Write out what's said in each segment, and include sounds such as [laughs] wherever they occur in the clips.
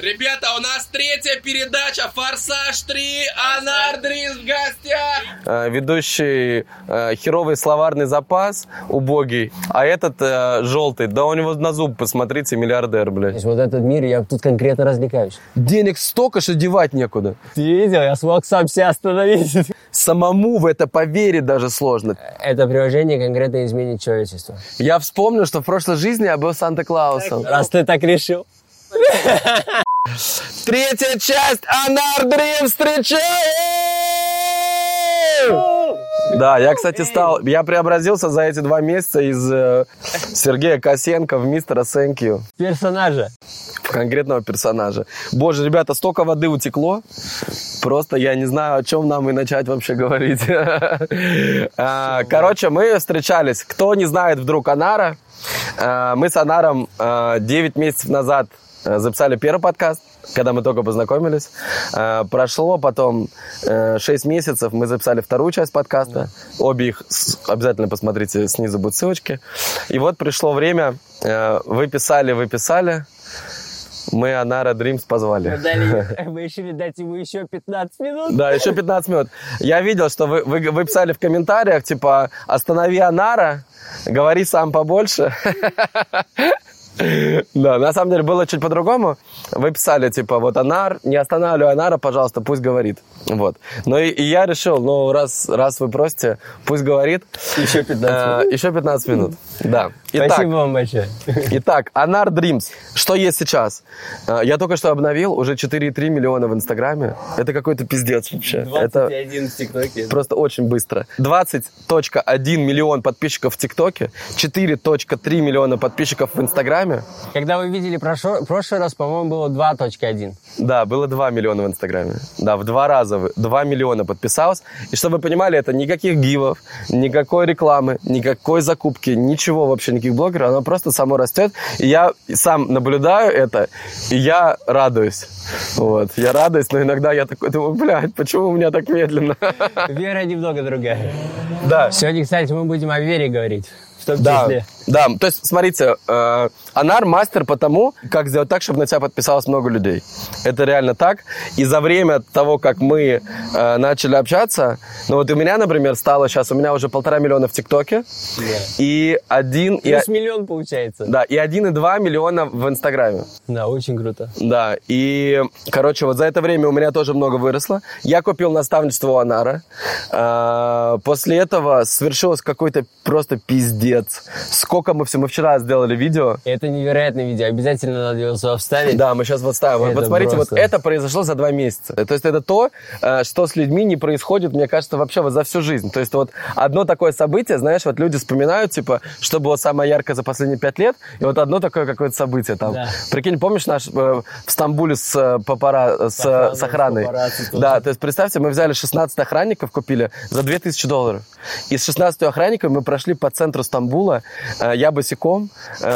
Ребята, у нас третья передача «Форсаж 3». Анар Дрис в гостях. Э, ведущий э, херовый словарный запас, убогий, а этот э, желтый, да у него на зуб, посмотрите, миллиардер, То блядь. есть вот этот мир, я тут конкретно развлекаюсь. Денег столько, что девать некуда. Ты видел? Я смог сам себя остановить. Самому в это поверить даже сложно. Это приложение конкретно изменит человечество. Я вспомнил, что в прошлой жизни я был Санта-Клаусом. Раз ты так решил. Третья часть Анар Дрим встречаем! Да, я, кстати, стал... Я преобразился за эти два месяца из э, Сергея Косенко в мистера Сэнкью. Персонажа. в конкретного персонажа. Боже, ребята, столько воды утекло. Просто я не знаю, о чем нам и начать вообще говорить. [laughs] А, Короче, мы встречались. Кто не знает вдруг Анара, а, мы с Анаром 9 месяцев назад записали первый подкаст, когда мы только познакомились. А, Прошло потом 6 месяцев, мы записали вторую часть подкаста. Обе их обязательно посмотрите, снизу будут ссылочки. И вот пришло время, э, вы писали, вы писали, мы Анара Дримс позвали. Мы решили [laughs] дать ему еще 15 минут. Да, еще 15 минут. Я видел, что вы, вы, вы писали в комментариях, типа, останови Анара, говори сам побольше. [laughs] [laughs] Да, на самом деле было чуть по-другому. Вы писали, типа, вот Анар, не останавливай Анара, пожалуйста, пусть говорит. Вот. Но и, и я решил, ну, раз, раз вы просите, пусть говорит. Еще 15 Э, еще 15 минут. Да. Итак, Спасибо вам большое. Итак, Анар Dreams. Что есть сейчас? Э, Я только что обновил, уже 4,3 миллиона в Инстаграме. Это какой-то пиздец вообще. Это 21 в ТикТоке. просто очень быстро. 20.1 миллион подписчиков в ТикТоке, 4.3 миллиона подписчиков в Инстаграме. Когда вы видели прошо- прошлый раз, по-моему, было 2.1. Да, было 2 миллиона в Инстаграме. Да, в два раза вы- 2 миллиона подписалось. И чтобы вы понимали, это никаких гивов, никакой рекламы, никакой закупки, ничего вообще, никаких блогеров. Оно просто само растет. И я сам наблюдаю это, и я радуюсь. Вот, я радуюсь, но иногда я такой думаю, блядь, почему у меня так медленно? [laughs] Вера немного другая. Да, Сегодня, кстати, мы будем о вере говорить. В том Да, числе. да. То есть, смотрите, э, Анар мастер по тому, как сделать так, чтобы на тебя подписалось много людей. Это реально так. И за время того, как мы э, начали общаться, ну вот у меня, например, стало сейчас, у меня уже полтора миллиона в ТикТоке, и один, и, Плюс миллион получается. да, и один и два миллиона в Инстаграме. Да, очень круто. Да, и, короче, вот за это время у меня тоже много выросло. Я купил наставничество у Анара. А, После этого свершилось какой-то просто пиздец. Сколько мы все... Мы вчера сделали видео. Это невероятное видео. Обязательно надо его сюда вставить. Да, мы сейчас вот ставим. Вот Это смотрите, просто- вот это произошло за два месяца. То есть это то, э, что с людьми не происходит, мне кажется, вообще вот за всю жизнь. То есть вот одно такое событие, знаешь, вот люди вспоминают, типа, что было самое яркое за последние пять лет, и вот одно такое какое-то событие там. Да. Прикинь, помнишь наш э, в Стамбуле с э, папара, с, охраной, с охраной? с папарацци тоже. Да, то есть представьте, мы взяли 16 охранников, купили за 2000 долларов. И с 16 охранниками мы прошли по центру Стамбула, э, я босиком, э,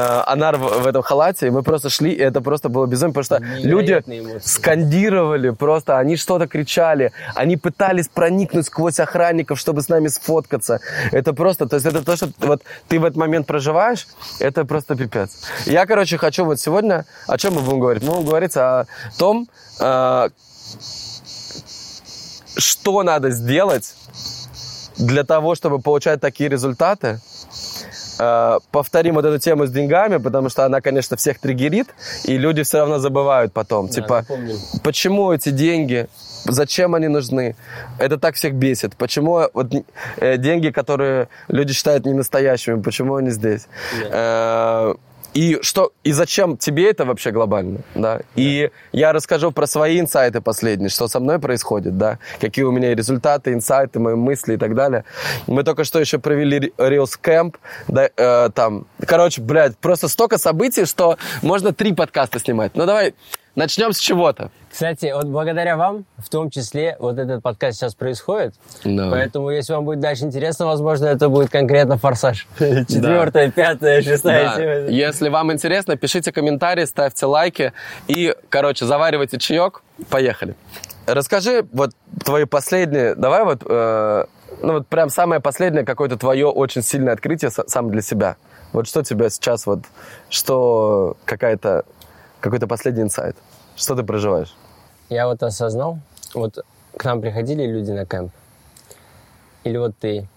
Анар в, в этом халате, и мы просто шли, и это просто было безумие, потому что люди Невероятные эмоции. скандировали просто, они что-то кричали, они пытались проникнуть сквозь охранников, чтобы с нами сфоткаться. Это просто, то есть это то, что вот ты в этот момент проживаешь, это просто пипец. Я, короче, хочу вот сегодня, о чем мы будем говорить? Мы будем говорить о том, э, что надо сделать для того, чтобы получать такие результаты. Э, Повторим вот эту тему с деньгами, потому что она, конечно, всех триггерит, и люди все равно забывают потом. типа, напомним. почему эти деньги, зачем они нужны? Это так всех бесит. Почему вот, э, деньги, которые люди считают не настоящими, почему они здесь? Э, и что и зачем тебе это вообще глобально, да? И я расскажу про свои инсайты последние, что со мной происходит, да? Какие у меня результаты, инсайты, мои мысли и так далее. Мы только что еще провели Reels Camp, да, э, там, короче, блядь, просто столько событий, что можно три подкаста снимать. Ну давай начнем с чего-то. Кстати, вот благодаря вам, в том числе, вот этот подкаст сейчас происходит. Да. Поэтому, если вам будет дальше интересно, возможно, это будет конкретно форсаж. [laughs] Четвертая, пятая, шестая. Если вам интересно, пишите комментарии, ставьте лайки и, короче, заваривайте чаек. Поехали. Расскажи вот твои последние, давай вот, э, ну вот прям самое последнее какое-то твое очень сильное открытие са- сам для себя. Вот что тебя сейчас вот, что какая-то, какой-то последний инсайт? Что ты проживаешь? Я вот осознал, вот к нам приходили люди на кемп, или вот ты,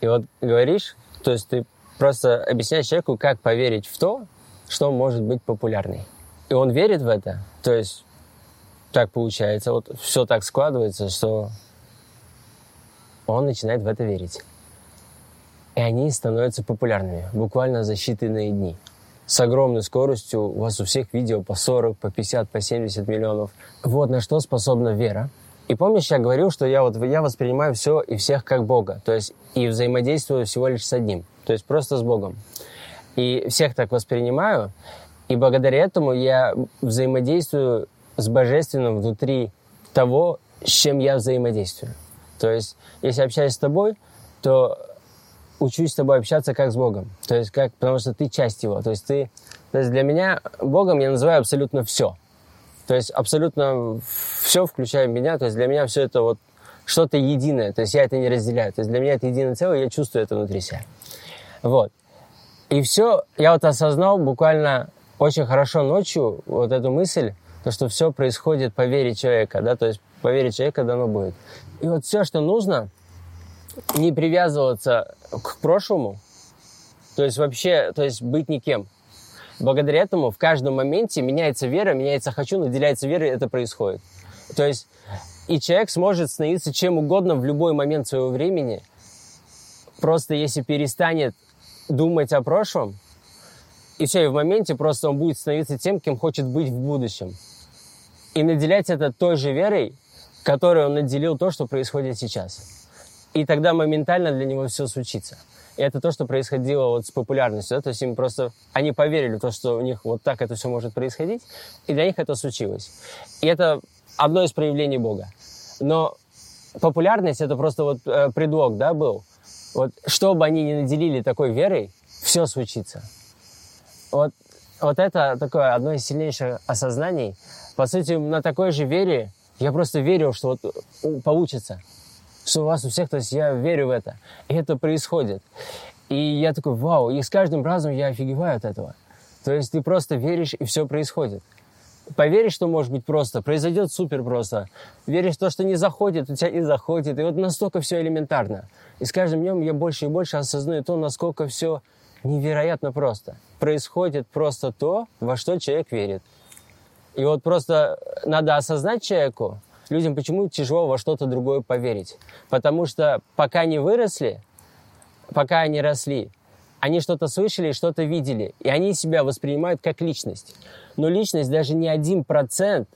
и вот говоришь, то есть ты просто объясняешь человеку, как поверить в то, что может быть популярной. И он верит в это, то есть так получается, вот все так складывается, что он начинает в это верить. И они становятся популярными буквально за считанные дни. С огромной скоростью у вас у всех видео по 40, по 50, по 70 миллионов. Вот на что способна вера. И помнишь, я говорил, что я, вот, я воспринимаю все и всех как Бога, то есть и взаимодействую всего лишь с одним, то есть просто с Богом. И всех так воспринимаю, и благодаря этому я взаимодействую с Божественным внутри того, с чем я взаимодействую. То есть, если общаюсь с тобой, то учусь с тобой общаться как с Богом. То есть, как, потому что ты часть Его. То есть, ты, то есть для меня Богом я называю абсолютно все. То есть, абсолютно все, включая меня. То есть, для меня все это вот что-то единое. То есть, я это не разделяю. То есть, для меня это единое целое, я чувствую это внутри себя. Вот. И все, я вот осознал буквально очень хорошо ночью вот эту мысль, то, что все происходит по вере человека, да, то есть по вере человека дано будет. И вот все, что нужно, не привязываться к прошлому, то есть вообще, то есть быть никем. Благодаря этому в каждом моменте меняется вера, меняется хочу, наделяется верой, это происходит. То есть и человек сможет становиться чем угодно в любой момент своего времени, просто если перестанет думать о прошлом, и все, и в моменте просто он будет становиться тем, кем хочет быть в будущем. И наделять это той же верой, которой он наделил то, что происходит сейчас. И тогда моментально для него все случится. И это то, что происходило вот с популярностью. Да? То есть им просто... Они поверили в то, что у них вот так это все может происходить, и для них это случилось. И это одно из проявлений Бога. Но популярность — это просто вот э, предлог, да, был. Вот что бы они ни наделили такой верой, все случится. Вот, вот это такое одно из сильнейших осознаний. По сути, на такой же вере я просто верил, что вот э, получится. Что у вас у всех, то есть я верю в это. И это происходит. И я такой, вау, и с каждым разом я офигеваю от этого. То есть ты просто веришь, и все происходит. Поверишь, что может быть просто, произойдет супер просто. Веришь в то, что не заходит, у тебя не заходит. И вот настолько все элементарно. И с каждым днем я больше и больше осознаю то, насколько все невероятно просто. Происходит просто то, во что человек верит. И вот просто надо осознать человеку, людям почему тяжело во что-то другое поверить. Потому что пока не выросли, пока они росли, они что-то слышали, что-то видели, и они себя воспринимают как личность. Но личность даже не один процент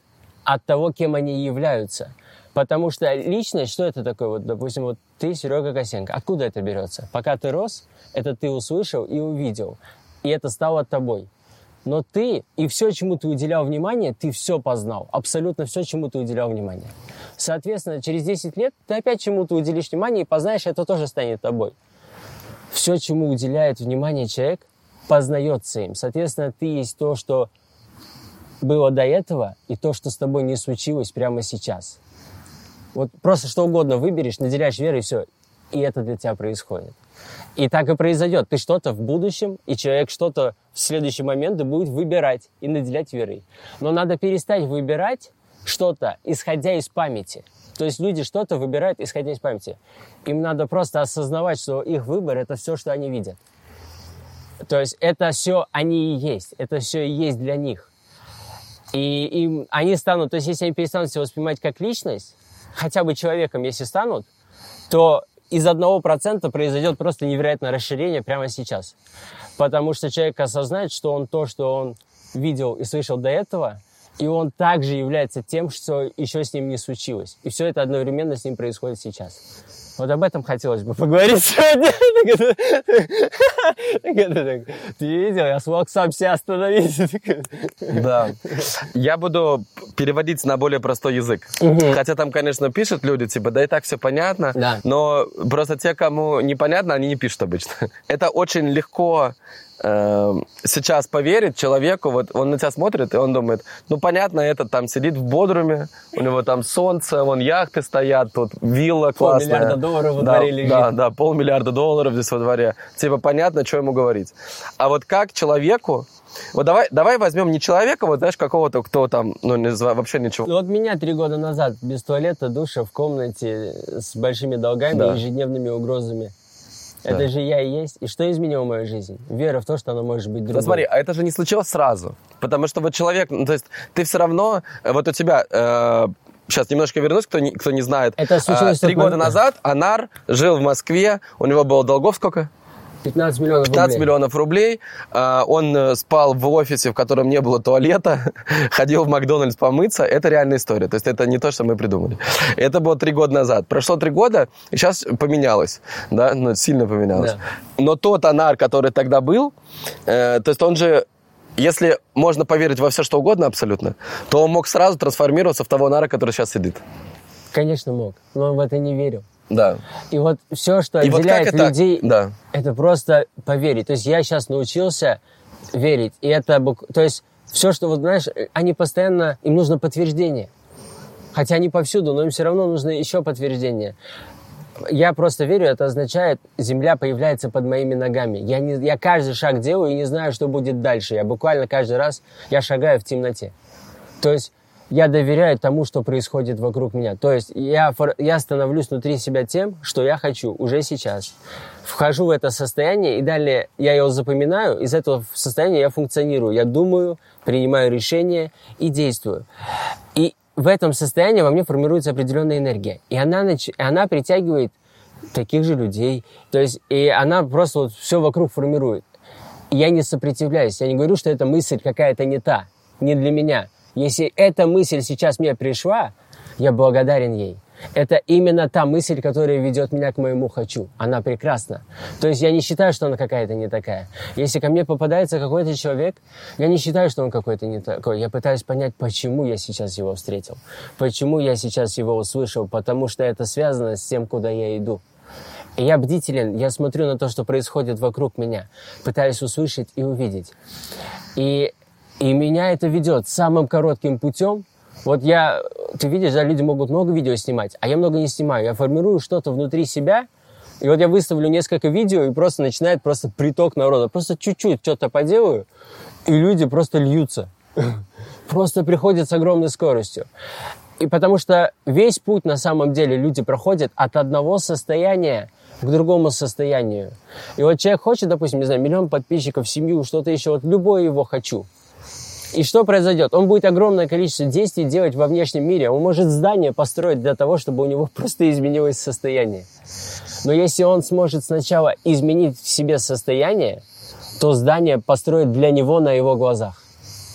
от того, кем они являются. Потому что личность, что это такое? Вот, допустим, вот ты, Серега Косенко. Откуда это берется? Пока ты рос, это ты услышал и увидел. И это стало тобой. Но ты и все, чему ты уделял внимание, ты все познал. Абсолютно все, чему ты уделял внимание. Соответственно, через 10 лет ты опять чему-то уделишь внимание и познаешь, это тоже станет тобой. Все, чему уделяет внимание человек, познается им. Соответственно, ты есть то, что было до этого, и то, что с тобой не случилось прямо сейчас. Вот просто что угодно выберешь, наделяешь верой, и все. И это для тебя происходит. И так и произойдет. Ты что-то в будущем, и человек что-то в следующий момент будет выбирать и наделять верой. Но надо перестать выбирать что-то, исходя из памяти. То есть люди что-то выбирают, исходя из памяти. Им надо просто осознавать, что их выбор – это все, что они видят. То есть это все они и есть. Это все и есть для них. И им, они станут, то есть если они перестанут себя воспринимать как личность, хотя бы человеком, если станут, то из одного процента произойдет просто невероятное расширение прямо сейчас. Потому что человек осознает, что он то, что он видел и слышал до этого, и он также является тем, что еще с ним не случилось. И все это одновременно с ним происходит сейчас. Вот об этом хотелось бы поговорить сегодня. Ты видел, я смог сам себя остановить. Да. Я буду переводить на более простой язык. Хотя там, конечно, пишут люди, типа, да и так все понятно. Но просто те, кому непонятно, они не пишут обычно. Это очень легко э, сейчас поверить человеку, вот он на тебя смотрит, и он думает, ну, понятно, этот там сидит в бодруме, у него там солнце, вон яхты стоят, тут вилла классная. Полмиллиарда долларов во да, дворе лежит. Да, да, полмиллиарда долларов здесь во дворе. Типа понятно, что ему говорить. А вот как человеку, вот давай, давай возьмем не человека, вот знаешь, какого-то, кто там, ну, не вообще ничего. Вот меня три года назад без туалета, душа в комнате с большими долгами Да. и ежедневными угрозами. Да. Это же я и есть. И что изменило мою жизнь? Вера в то, что она может быть другой. Ну, смотри, а это же не случилось сразу. Потому что вот человек, ну, то есть ты все равно, э, вот у тебя, сейчас немножко вернусь, кто не, кто не знает. Это случилось Э, Три года назад Анар жил в Москве, у него было долгов сколько? 15 миллионов 15 рублей. миллионов рублей. А, Он э, спал в офисе, в котором не было туалета, [laughs] ходил в Макдональдс помыться. Это реальная история. То есть это не то, что мы придумали. Это было три года назад. Прошло три года, и сейчас поменялось. Да? Ну, сильно поменялось. Да. Но тот Анар, который тогда был, э, то есть он же если можно поверить во все, что угодно абсолютно, то он мог сразу трансформироваться в того Анара, который сейчас сидит. Конечно, мог. Но он в это не верил. Да. И вот все, что И вот отделяет как это- людей, да. это просто поверить. То есть я сейчас научился верить. И это, то есть все, что, вот знаешь, они постоянно, им нужно подтверждение. Хотя они повсюду, но им все равно нужно еще подтверждение. Я просто верю, это означает, земля появляется под моими ногами. Я, не, я каждый шаг делаю и не знаю, что будет дальше. Я буквально каждый раз, я шагаю в темноте. То есть я доверяю тому, что происходит вокруг меня. То есть я, я становлюсь внутри себя тем, что я хочу уже сейчас. Вхожу в это состояние, и далее я его запоминаю. Из этого состояния я функционирую. Я думаю, принимаю решения и действую. И в этом состоянии во мне формируется определенная энергия. И она, нач- она притягивает таких же людей. То есть, и она просто вот все вокруг формирует. И я не сопротивляюсь. Я не говорю, что эта мысль какая-то не та, не для меня. Если эта мысль сейчас мне пришла, я благодарен ей. Это именно та мысль, которая ведет меня к моему «хочу». Она прекрасна. То есть я не считаю, что она какая-то не такая. Если ко мне попадается какой-то человек, я не считаю, что он какой-то не такой. Я пытаюсь понять, почему я сейчас его встретил. Почему я сейчас его услышал. Потому что это связано с тем, куда я иду. Я бдителен, я смотрю на то, что происходит вокруг меня, пытаюсь услышать и увидеть. И, и меня это ведет самым коротким путем. Вот я, ты видишь, да, люди могут много видео снимать, а я много не снимаю. Я формирую что-то внутри себя, и вот я выставлю несколько видео, и просто начинает просто приток народа. Просто чуть-чуть что-то поделаю, и люди просто льются. [laughs] Просто приходят с огромной скоростью. И потому что весь путь на самом деле люди проходят от одного состояния к другому состоянию. И вот человек хочет, допустим, не знаю, миллион подписчиков, семью, что-то еще, вот любое его хочу. И что произойдет? Он будет огромное количество действий делать во внешнем мире. Он может здание построить для того, чтобы у него [laughs] просто изменилось состояние. Но если он сможет сначала изменить в себе состояние, то здание построит для него на его глазах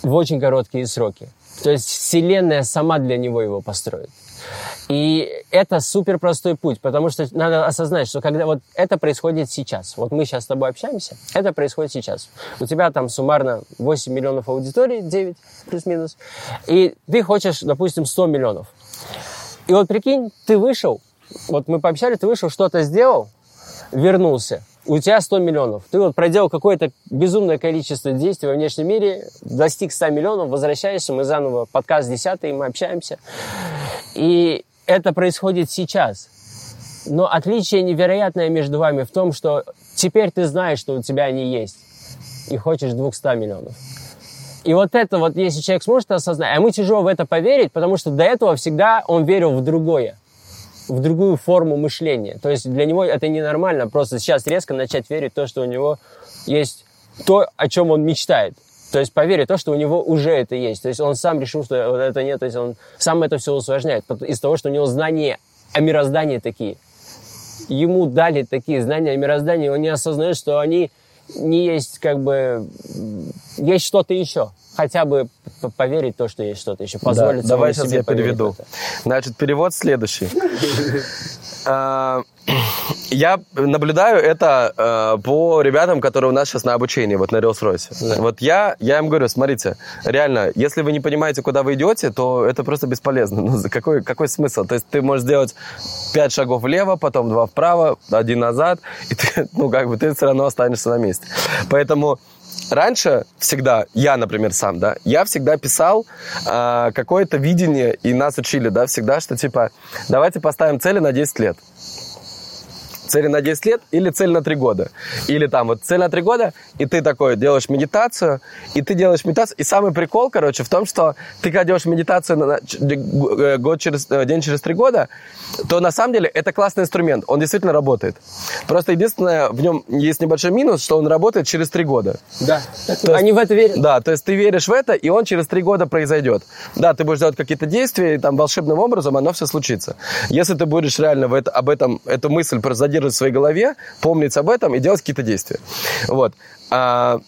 в очень короткие сроки. То есть Вселенная сама для него его построит. И это супер простой путь, потому что надо осознать, что когда вот это происходит сейчас, вот мы сейчас с тобой общаемся, это происходит сейчас. У тебя там суммарно 8 миллионов аудитории, 9 плюс-минус, и ты хочешь, допустим, 100 миллионов. И вот прикинь, ты вышел, вот мы пообщались, ты вышел, что-то сделал, вернулся, у тебя 100 миллионов. Ты вот проделал какое-то безумное количество действий во внешнем мире, достиг 100 миллионов, возвращаешься, мы заново, подкаст 10 мы общаемся. И это происходит сейчас. Но отличие невероятное между вами в том, что теперь ты знаешь, что у тебя они есть, и хочешь 200 миллионов. И вот это вот, если человек сможет осознать, а ему тяжело в это поверить, потому что до этого всегда он верил в другое, в другую форму мышления. То есть для него это ненормально, просто сейчас резко начать верить в то, что у него есть то, о чем он мечтает. То есть поверить в то, что у него уже это есть. То есть он сам решил, что вот это нет, то есть он сам это все усложняет. Из того, что у него знания о мироздании такие. Ему дали такие знания о мироздании, он не осознает, что они не есть как бы... Есть что-то еще. Хотя бы поверить в то, что есть что-то еще. Позволить Да, давай сейчас себе я переведу. Значит, перевод следующий. [laughs] А, Я наблюдаю это э, по ребятам, которые у нас сейчас на обучении, вот на Rolls-Royce. Вот я, я им говорю, смотрите, реально, если вы не понимаете, куда вы идете, то это просто бесполезно. [laughs] Ну, какой, какой смысл? То есть ты можешь сделать пять шагов влево, потом два вправо, один назад, и ты, [laughs] ну, как бы ты все равно останешься на месте. Поэтому раньше всегда, я, например, сам, да, я всегда писал а, какое-то видение, и нас учили, да, всегда, что типа, давайте поставим цели на 10 лет цели на 10 лет или цель на 3 года. Или там вот цель на 3 года, и ты такой делаешь медитацию, и ты делаешь медитацию. И самый прикол, короче, в том, что ты когда делаешь медитацию на, э, год через, э, день через 3 года, то на самом деле это классный инструмент, он действительно работает. Просто единственное, в нем есть небольшой минус, что он работает через 3 года. Да, То они в это верят. Да, то есть ты веришь в это, и он через 3 года произойдет. Да, ты будешь делать какие-то действия, и там волшебным образом оно все случится. Если ты будешь реально в это, об этом, эту мысль просто задерживать в своей голове, помнить об этом и делать какие-то действия. Вот. А,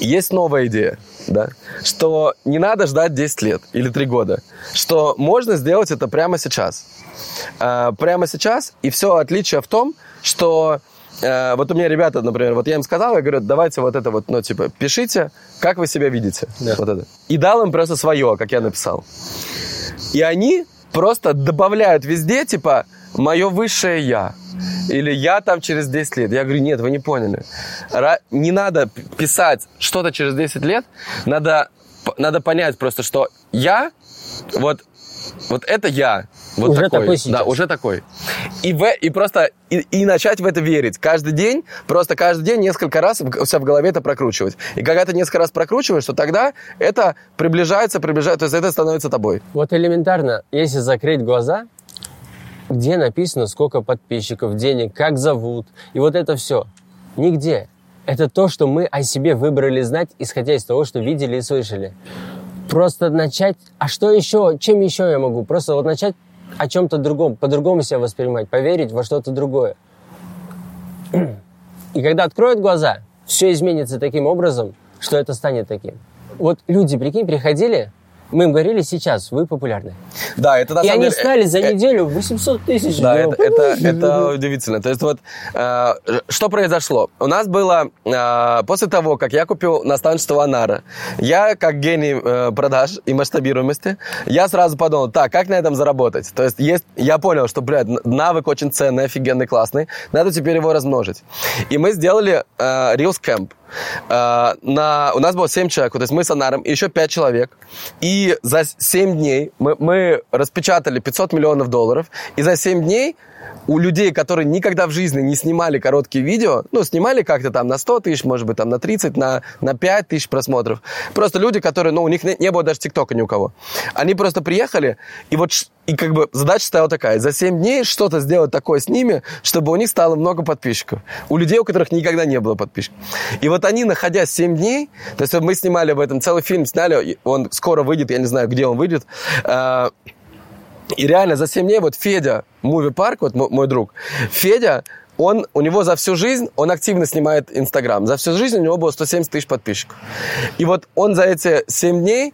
есть новая идея, да, что не надо ждать 10 лет или 3 года, что можно сделать это прямо сейчас. А, прямо сейчас, и все отличие в том, что э, вот у меня ребята, например, вот я им сказал, я говорю, давайте вот это вот, ну, типа, пишите, как вы себя видите. Да. Вот это. И дал им просто свое, как я написал. И они просто добавляют везде, типа, мое высшее я. Или я там через 10 лет. Я говорю, нет, вы не поняли. Не надо писать что-то через 10 лет. Надо, надо понять просто, что я, вот, вот это я. Вот Уже такой. такой сейчас. Да, уже такой. И, в, и просто и, и начать в это верить. Каждый день, просто каждый день несколько раз у себя в голове это прокручивать. И когда ты несколько раз прокручиваешь, то тогда это приближается, приближается, то есть это становится тобой. Вот элементарно, если закрыть глаза, где написано, сколько подписчиков, денег, как зовут, и вот это все. Нигде. Это то, что мы о себе выбрали знать, исходя из того, что видели и слышали. Просто начать, а что еще, чем еще я могу? Просто вот начать о чем-то другом, по-другому себя воспринимать, поверить во что-то другое. [clears throat] И когда откроют глаза, все изменится таким образом, что это станет таким. Вот люди, прикинь, приходили, мы им говорили, сейчас вы популярны. Да, это на И самом они деле- стали за э, неделю 800 тысяч. Да, это, это, это удивительно. То есть вот э, что произошло? У нас было э, после того, как я купил наставничество Анара, я как гений э, продаж и масштабируемости, я сразу подумал, так, как на этом заработать? То есть, есть я понял, что, блядь, навык очень ценный, офигенный, классный, надо теперь его размножить. И мы сделали э, Reels Camp. Э, на, у нас было 7 человек, то есть мы с Анаром и еще 5 человек. И за 7 дней мы, мы распечатали 500 миллионов долларов, и за 7 дней у людей, которые никогда в жизни не снимали короткие видео, ну, снимали как-то там на 100 тысяч, может быть, там на 30, на, на 5 тысяч просмотров. Просто люди, которые, ну, у них не, не было даже ТикТока ни у кого. Они просто приехали, и вот, и как бы задача стояла такая, за 7 дней что-то сделать такое с ними, чтобы у них стало много подписчиков. У людей, у которых никогда не было подписчиков. И вот они, находясь 7 дней, то есть мы снимали об этом целый фильм, сняли, он скоро выйдет, я не знаю, где он выйдет, а, и реально за 7 дней вот Федя, Муви Парк, вот мо- мой друг, Федя, он, у него за всю жизнь, он активно снимает Инстаграм. За всю жизнь у него было 170 тысяч подписчиков. И вот он за эти 7 дней,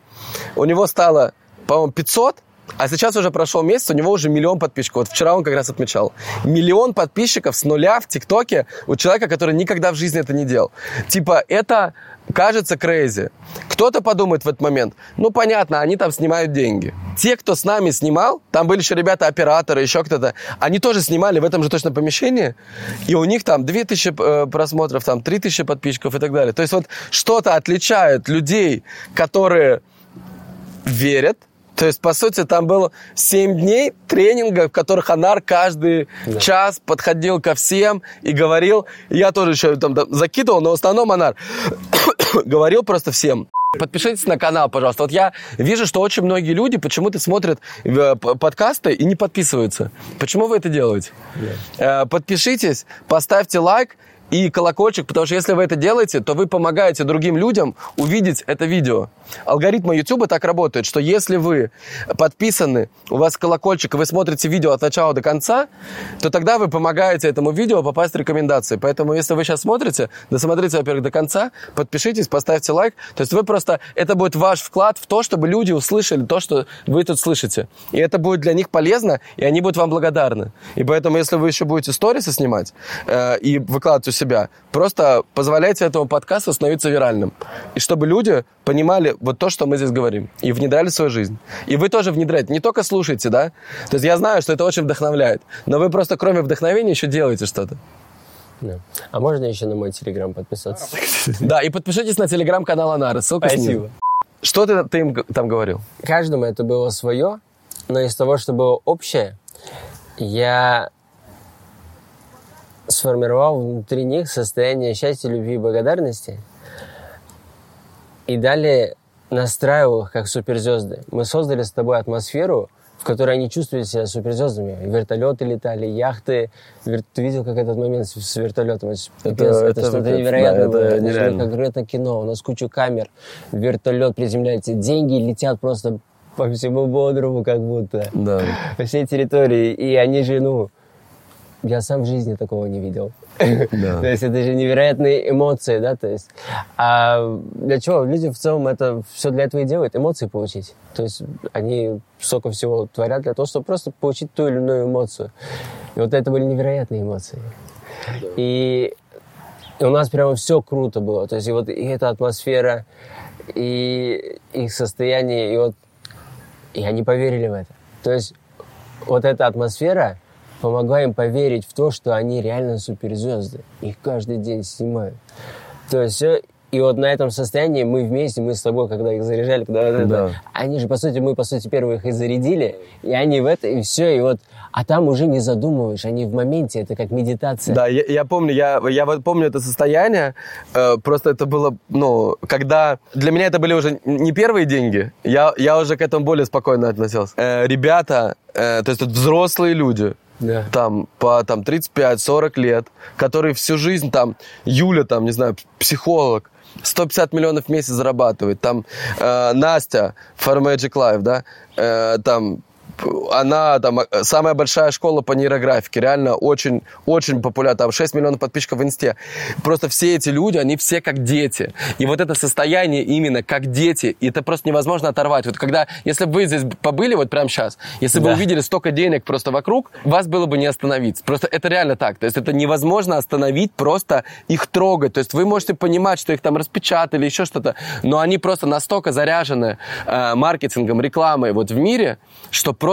у него стало, по-моему, 500, а сейчас уже прошел месяц, у него уже миллион подписчиков. Вот вчера он как раз отмечал. Миллион подписчиков с нуля в ТикТоке у человека, который никогда в жизни это не делал. Типа, это кажется crazy. Кто-то подумает в этот момент, ну, понятно, они там снимают деньги. Те, кто с нами снимал, там были еще ребята-операторы, еще кто-то, они тоже снимали в этом же точно помещении, и у них там 2000 э, просмотров, там 3000 подписчиков и так далее. То есть вот что-то отличает людей, которые верят. То есть, по сути, там было 7 дней тренинга, в которых Анар каждый час подходил ко всем и говорил. Я тоже еще там да, закидывал, но в основном Анар [coughs] говорил просто всем. Подпишитесь на канал, пожалуйста. Вот я вижу, что очень многие люди почему-то смотрят э, подкасты и не подписываются. Почему вы это делаете? Э, Подпишитесь, поставьте лайк и колокольчик, потому что если вы это делаете, то вы помогаете другим людям увидеть это видео. Алгоритмы YouTube так работают, что если вы подписаны, у вас колокольчик, и вы смотрите видео от начала до конца, то тогда вы помогаете этому видео попасть в рекомендации. Поэтому, если вы сейчас смотрите, досмотрите, во-первых, до конца, подпишитесь, поставьте лайк. То есть вы просто, это будет ваш вклад в то, чтобы люди услышали то, что вы тут слышите. И это будет для них полезно, и они будут вам благодарны. И поэтому, если вы еще будете сторисы снимать э, и выкладывать у себя, просто позволяйте этому подкасту становиться виральным. И чтобы люди понимали вот то, что мы здесь говорим, и внедряли в свою жизнь. И вы тоже внедряете, не только слушайте, да? То есть я знаю, что это очень вдохновляет, но вы просто кроме вдохновения еще делаете что-то. Да. А можно еще на мой телеграм подписаться? [laughs] Да, и подпишитесь на телеграм-канал Анары, ссылка. Спасибо. Что ты, ты им там говорил? Каждому это было свое, но из того, что было общее, я сформировал внутри них состояние счастья, любви и благодарности. И далее настраивал их как суперзвезды. Мы создали с тобой атмосферу, в которой они чувствовали себя суперзвездами. Вертолеты летали, яхты. Вер- Ты видел, как этот момент с, с вертолетом? Это, Это- это это что-то невероятное. да, это Это конкретно кино. У нас куча камер, вертолет приземляется, деньги летят просто по всему бодрому, как будто Да. по всей территории. И они же, ну, я сам в жизни такого не видел. Да. [laughs] То есть это же невероятные эмоции, да, то есть. А для чего? Люди в целом это все для этого и делают, эмоции получить. То есть они столько всего творят для того, чтобы просто получить ту или иную эмоцию. И вот это были невероятные эмоции. И, и у нас прямо все круто было. То есть и вот и эта атмосфера, и их состояние, и вот и они поверили в это. То есть вот эта атмосфера помогла им поверить в то, что они реально суперзвезды. Их каждый день снимают. То есть все... И вот на этом состоянии мы вместе, мы с тобой, когда их заряжали, когда вот это- Да. они же, по сути, мы, по сути, первые их и зарядили, и они в это, и все, и вот, а там уже не задумываешь, они в моменте, это как медитация. Да, я, я помню, я, я вот помню это состояние, э, просто это было, ну, когда... Для меня это были уже не первые деньги, я, я уже к этому более спокойно относился. Э, ребята, э, то есть это взрослые люди, Да. там, по там, 35-40 лет, которые всю жизнь там, Юля там, не знаю, психолог, 150 миллионов в месяц зарабатывает, там, э, Настя, For Magic Life, да, э, там, она там э, самая большая школа по нейрографике, реально очень, очень популярна, там 6 миллионов подписчиков в инсте. Просто все эти люди, они все как дети. И вот это состояние именно как дети, и это просто невозможно оторвать. Вот когда, если бы вы здесь побыли вот прямо сейчас, если бы Да. увидели столько денег просто вокруг, вас было бы не остановить. Просто это реально так. То есть это невозможно остановить, просто их трогать. То есть вы можете понимать, что их там распечатали, еще что-то, но они просто настолько заряжены э, маркетингом, рекламой вот в мире, что просто,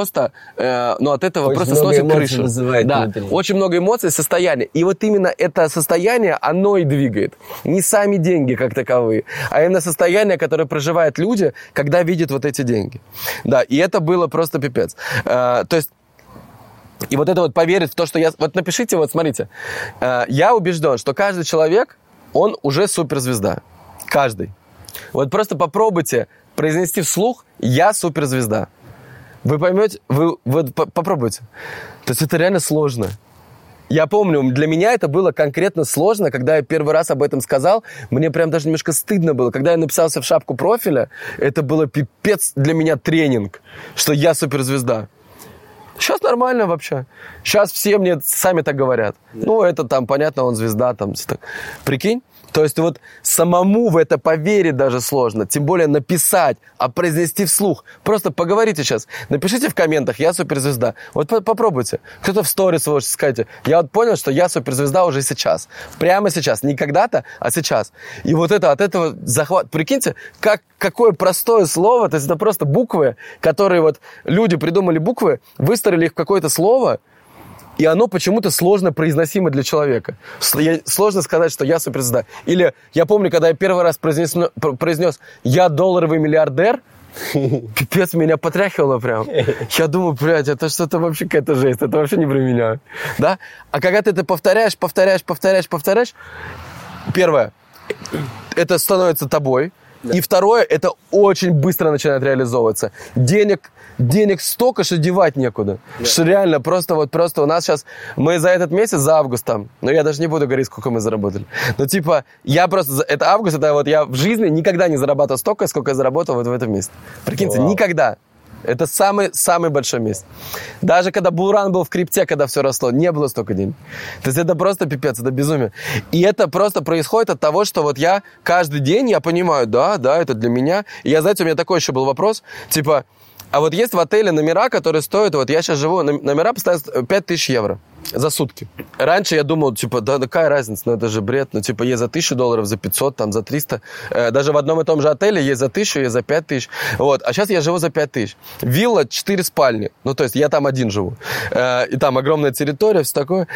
э, ну от этого Очень просто сносит крышу. вызывает да, внутри. очень много эмоций, состояния. И вот именно это состояние, оно и двигает. Не сами деньги как таковые, а именно состояние, которое проживают люди, когда видят вот эти деньги. Да, и это было просто пипец. Э, то есть и вот это вот поверить в то, что я... Вот напишите, вот смотрите. Э, я убежден, что каждый человек, он уже суперзвезда. Каждый. Вот просто попробуйте произнести вслух «я суперзвезда». Вы поймете, вы по- попробуйте. То есть это реально сложно. Я помню, для меня это было конкретно сложно, когда я первый раз об этом сказал, мне прям даже немножко стыдно было. Когда я написался в шапку профиля, это было пипец для меня тренинг, что я суперзвезда. Сейчас нормально вообще. Сейчас все мне сами так говорят. Ну, это там, понятно, он звезда, там, так. Прикинь? То есть вот самому в это поверить даже сложно. Тем более написать, а произнести вслух. Просто поговорите сейчас. Напишите в комментах, я суперзвезда. Вот по- попробуйте. Кто-то в сторис вот скажите. Я вот понял, что я суперзвезда уже сейчас. Прямо сейчас. Не когда-то, а сейчас. И вот это от этого захват. Прикиньте, как, какое простое слово. То есть это просто буквы, которые вот люди придумали буквы, выстроили их в какое-то слово, и оно почему-то сложно произносимо для человека. Сложно сказать, что я суперзвезда. Или я помню, когда я первый раз произнес, пр- произнес «я долларовый миллиардер», [laughs] пипец, меня потряхивало прям. Я думаю, блядь, это что-то вообще какая-то жесть, это вообще не про меня. Да? А когда ты это повторяешь, повторяешь, повторяешь, повторяешь, первое, это становится тобой. И второе, это очень быстро начинает реализовываться. Денег, денег столько, что девать некуда. Что реально просто вот просто у нас сейчас, мы за этот месяц, за август там, но я даже не буду говорить, сколько мы заработали. Но типа, я просто, это август, это вот я в жизни никогда не зарабатывал столько, сколько я заработал вот в этом месяце. Прикиньте, Вау. никогда. Это самый, самый большой месяц. Даже когда Буран был в крипте, когда все росло, не было столько денег. То есть это просто пипец, это безумие. И это просто происходит от того, что вот я каждый день, я понимаю, да, да, это для меня. И я, знаете, у меня такой еще был вопрос, типа, А вот есть в отеле номера, которые стоят, вот я сейчас живу, ном- номера постоянно 5000 евро за сутки. Раньше я думал, типа, да какая разница, ну это же бред, ну типа есть за 1000 долларов, за 500, там за 300. Э, даже в одном и том же отеле есть за 1000, есть за 5000. Вот, а сейчас я живу за 5000. Вилла 4 спальни, ну то есть я там один живу. Э, и там огромная территория, все такое.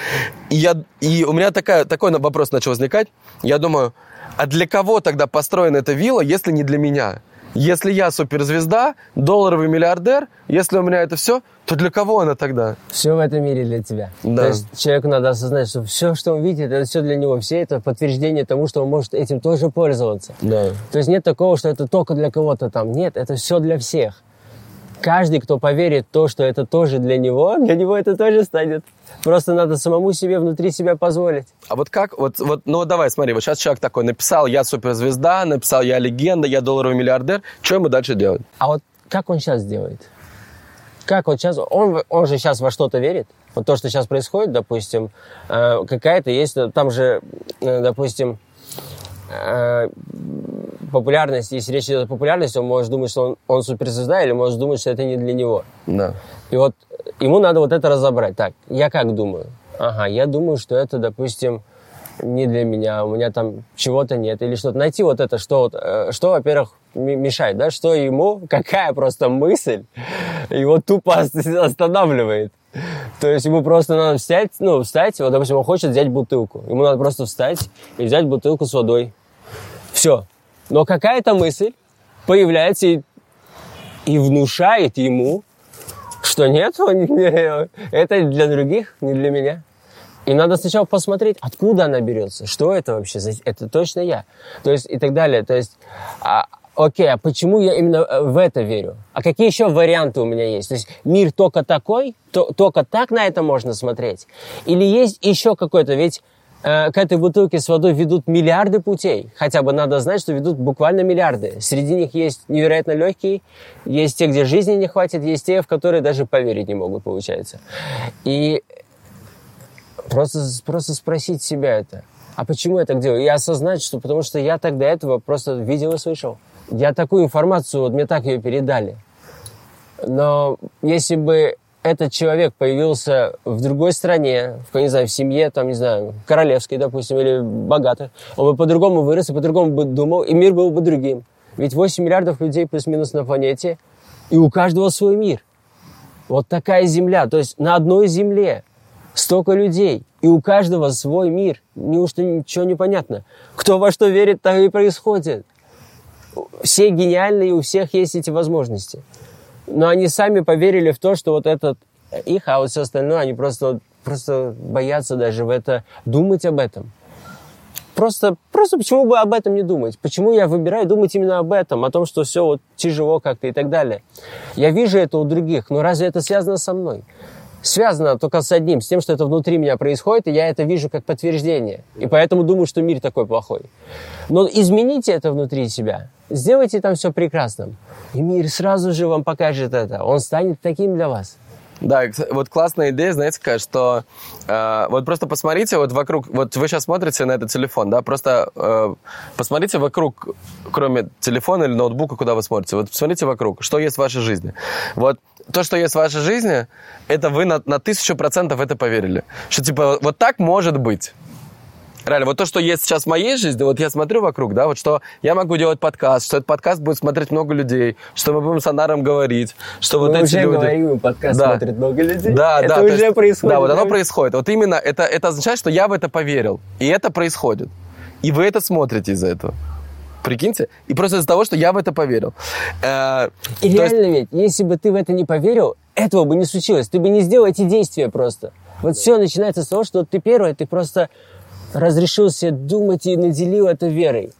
И, я, и у меня такая, такой вопрос начал возникать. Я думаю, а для кого тогда построена эта вилла, если не для меня? Если я суперзвезда, долларовый миллиардер, если у меня это все, то для кого она тогда? Все в этом мире для тебя. Да. То есть человеку надо осознать, что все, что он видит, это все для него. Все это подтверждение тому, что он может этим тоже пользоваться. Да. То есть нет такого, что это только для кого-то там. Нет, это все для всех. Каждый, кто поверит то, что это тоже для него, для него это тоже станет. Просто надо самому себе внутри себя позволить. А вот как, вот, вот, ну давай, смотри, вот сейчас человек такой написал, я суперзвезда, написал, я легенда, я долларовый миллиардер, что ему дальше делать? А вот как он сейчас делает? Как вот сейчас, он, он же сейчас во что-то верит. Вот то, что сейчас происходит, допустим, э, какая-то есть, там же, э, допустим, э, популярность, если речь идет о популярности, он может думать, что он, он суперзвезда, или может думать, что это не для него. Да. И вот ему надо вот это разобрать. Так, я как думаю? Ага, я думаю, что это, допустим, не для меня, у меня там чего-то нет, или что-то. Найти вот это, что, вот, э, что во-первых, мешает, да, что ему, какая просто мысль его тупо ос- [laughs] останавливает. То есть ему просто надо встать, ну, встать, вот, допустим, он хочет взять бутылку. Ему надо просто встать и взять бутылку с водой. Все. Но какая-то мысль появляется и, и внушает ему, что нет, он не- это для других, не для меня. И надо сначала посмотреть, откуда она берется, что это вообще, это точно я. То есть и так далее. То есть, а, окей, а почему я именно э, в это верю? А какие еще варианты у меня есть? То есть мир только такой, то- только так на это можно смотреть? Или есть еще какой-то, ведь э, к этой бутылке с водой ведут миллиарды путей. Хотя бы надо знать, что ведут буквально миллиарды. Среди них есть невероятно легкие, есть те, где жизни не хватит, есть те, в которые даже поверить не могут, получается. И просто, просто спросить себя это. А почему я так делаю? И осознать, что потому что я так до этого просто видел и слышал. Я такую информацию, вот мне так ее передали. Но если бы этот человек появился в другой стране, в, не знаю, в семье, там, не знаю, королевской, допустим, или богатой, он бы по-другому вырос и по-другому бы думал, и мир был бы другим. Ведь 8 миллиардов людей плюс-минус на планете, и у каждого свой мир. Вот такая земля, то есть на одной земле столько людей, и у каждого свой мир. Неужто ничего не понятно? Кто во что верит, так и происходит. Все гениальные, у всех есть эти возможности. Но они сами поверили в то, что вот этот их, а вот все остальное, они просто, просто боятся даже в это думать об этом. Просто, просто почему бы об этом не думать? Почему я выбираю думать именно об этом, о том, что все вот тяжело как-то и так далее? Я вижу это у других, но разве это связано со мной? Связано только с одним, с тем, что это внутри меня происходит, и я это вижу как подтверждение. И поэтому думаю, что мир такой плохой. Но измените это внутри себя. Сделайте там все прекрасным. И мир сразу же вам покажет это. Он станет таким для вас. Да, вот классная идея, знаете, какая, что э, вот просто посмотрите вот вокруг, вот вы сейчас смотрите на этот телефон, да, просто э, посмотрите вокруг, кроме телефона или ноутбука, куда вы смотрите, вот посмотрите вокруг, что есть в вашей жизни. Вот то, что есть в вашей жизни, это вы на, на тысячу процентов это поверили. Что типа вот так может быть. Реально, вот то, что есть сейчас в моей жизни, вот я смотрю вокруг, да, вот что я могу делать подкаст, что этот подкаст будет смотреть много людей, что мы будем с Анаром говорить, что вот Мы эти уже люди... говорим, подкаст Да. смотрит много людей. Да, это да. уже есть- происходит. Да, вот оно происходит. Вот именно это, это означает, что я в это поверил. И это происходит. И вы это смотрите из-за этого. Прикиньте. И просто из-за того, что я в это поверил. Э, И то есть- реально ведь, если бы ты в это не поверил, этого бы не случилось. Ты бы не сделал эти действия просто. Вот все начинается с того, что ты первое, ты просто разрешил себе думать и наделил это верой.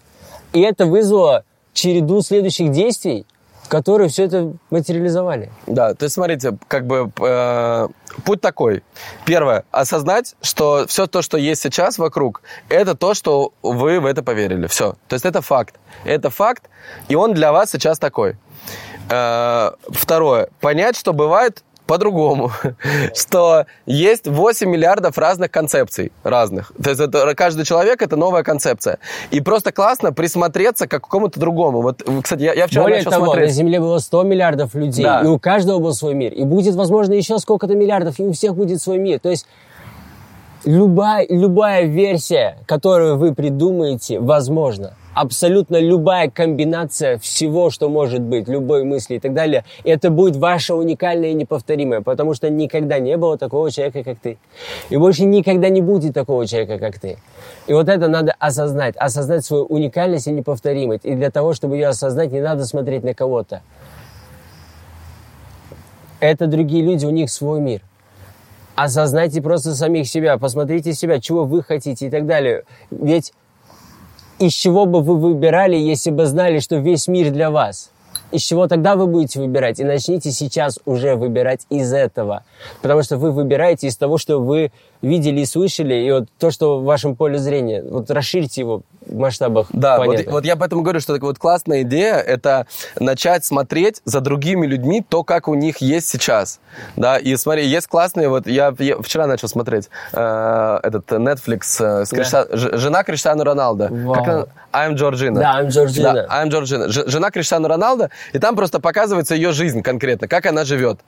И это вызвало череду следующих действий, которые все это материализовали. Да, то есть смотрите, как бы э, путь такой. Первое, осознать, что все то, что есть сейчас вокруг, это то, что вы в это поверили. Все. То есть это факт. Это факт, и он для вас сейчас такой. Э, второе, понять, что бывает по-другому, [laughs] что есть 8 миллиардов разных концепций, разных. То есть это, каждый человек это новая концепция. И просто классно присмотреться как к какому-то другому. Вот, кстати, я, я вчера Более начал того, смотреть. на Земле было 100 миллиардов людей, Да. и у каждого был свой мир. И будет, возможно, еще сколько-то миллиардов, и у всех будет свой мир. То есть любая, любая версия, которую вы придумаете, возможно. Абсолютно любая комбинация всего, что может быть, любой мысли и так далее, это будет ваше уникальное и неповторимое, потому что никогда не было такого человека, как ты. И больше никогда не будет такого человека, как ты. И вот это надо осознать, осознать свою уникальность и неповторимость. И для того, чтобы ее осознать, не надо смотреть на кого-то. Это другие люди, у них свой мир. Осознайте просто самих себя, посмотрите себя, чего вы хотите и так далее. Ведь из чего бы вы выбирали, если бы знали, что весь мир для вас? Из чего тогда вы будете выбирать? И начните сейчас уже выбирать из этого. Потому что вы выбираете из того, что вы видели и слышали, и вот то, что в вашем поле зрения. Вот расширьте его масштабах Да, вот, планеты. вот я поэтому говорю, что такая вот классная идея – это начать смотреть за другими людьми то, как у них есть сейчас. Да, и смотри, есть классные, вот я, я вчера начал смотреть э, этот Netflix э, с Да. Криштиа- ж- жена Криштиану Роналдо. Вау. Как она? I'm Georgina. Да, I'm Georgina. Да, I'm Georgina. Ж- жена Криштиану Роналдо, и там просто показывается ее жизнь конкретно, как она живет.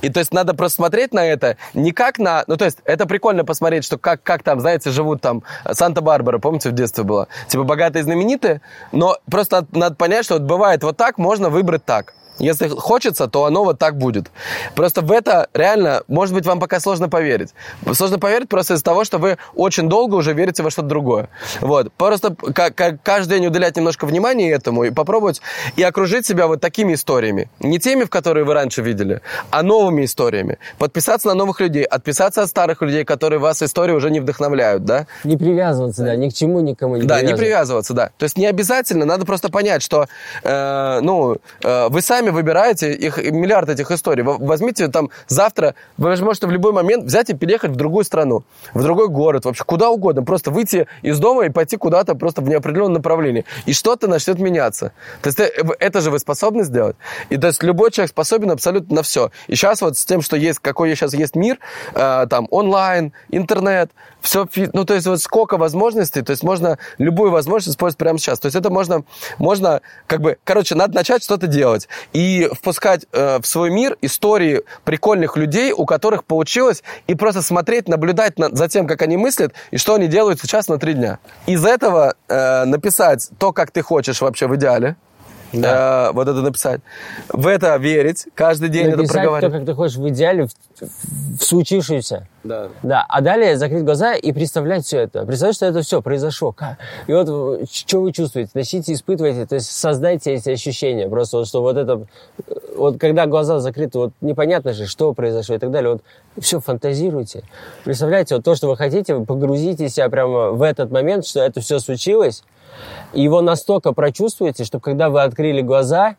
И то есть надо просто смотреть на это не как на... Ну, то есть это прикольно посмотреть, что как, как там, знаете, живут там Санта-Барбара, помните, в детстве было? Типа богатые знаменитые, но просто надо понять, что вот бывает вот так, можно выбрать так. Если хочется, то оно вот так будет. Просто в это реально, может быть, вам пока сложно поверить. Сложно поверить просто из-за того, что вы очень долго уже верите во что-то другое. Вот. Просто ка- ка- каждый день уделять немножко внимания этому и попробовать и окружить себя вот такими историями. Не теми, в которые вы раньше видели, а новыми историями. Подписаться на новых людей, отписаться от старых людей, которые вас истории уже не вдохновляют, да? Не привязываться, да, ни к чему, никому не Да, не привязываться. привязываться, да. То есть не обязательно, надо просто понять, что э, ну, э, вы сами выбираете их, миллиард этих историй. Вы Возьмите там завтра, вы же можете в любой момент взять и переехать в другую страну, в другой город, вообще куда угодно. Просто выйти из дома и пойти куда-то просто в неопределенном направлении. И что-то начнет меняться. То есть э, это же вы способны сделать. И то есть любой человек способен абсолютно на все. И сейчас вот с тем, что есть, какой сейчас есть мир, э, там онлайн, интернет, все, ну то есть вот сколько возможностей, то есть можно любую возможность использовать прямо сейчас. То есть это можно, можно как бы, короче, надо начать что-то делать и впускать э, в свой мир истории прикольных людей, у которых получилось, и просто смотреть, наблюдать на- за тем, как они мыслят и что они делают сейчас на три дня. Из этого э, написать то, как ты хочешь вообще в идеале. Э, вот это написать. В это верить, каждый день это Написать то, проговаривать. как ты хочешь в идеале, в, в- случившееся. Да. Да, а далее закрыть глаза и представлять все это. Представить, что это все произошло. И вот что вы чувствуете? Начните испытывать, то есть создайте эти ощущения. Просто вот, что вот это, э, вот когда глаза закрыты, вот непонятно же, что произошло и так далее. Вот все фантазируйте. Представляете, вот то, что вы хотите, вы погрузите себя прямо в этот момент, что это все случилось, и его настолько прочувствуете, что когда вы открыли глаза,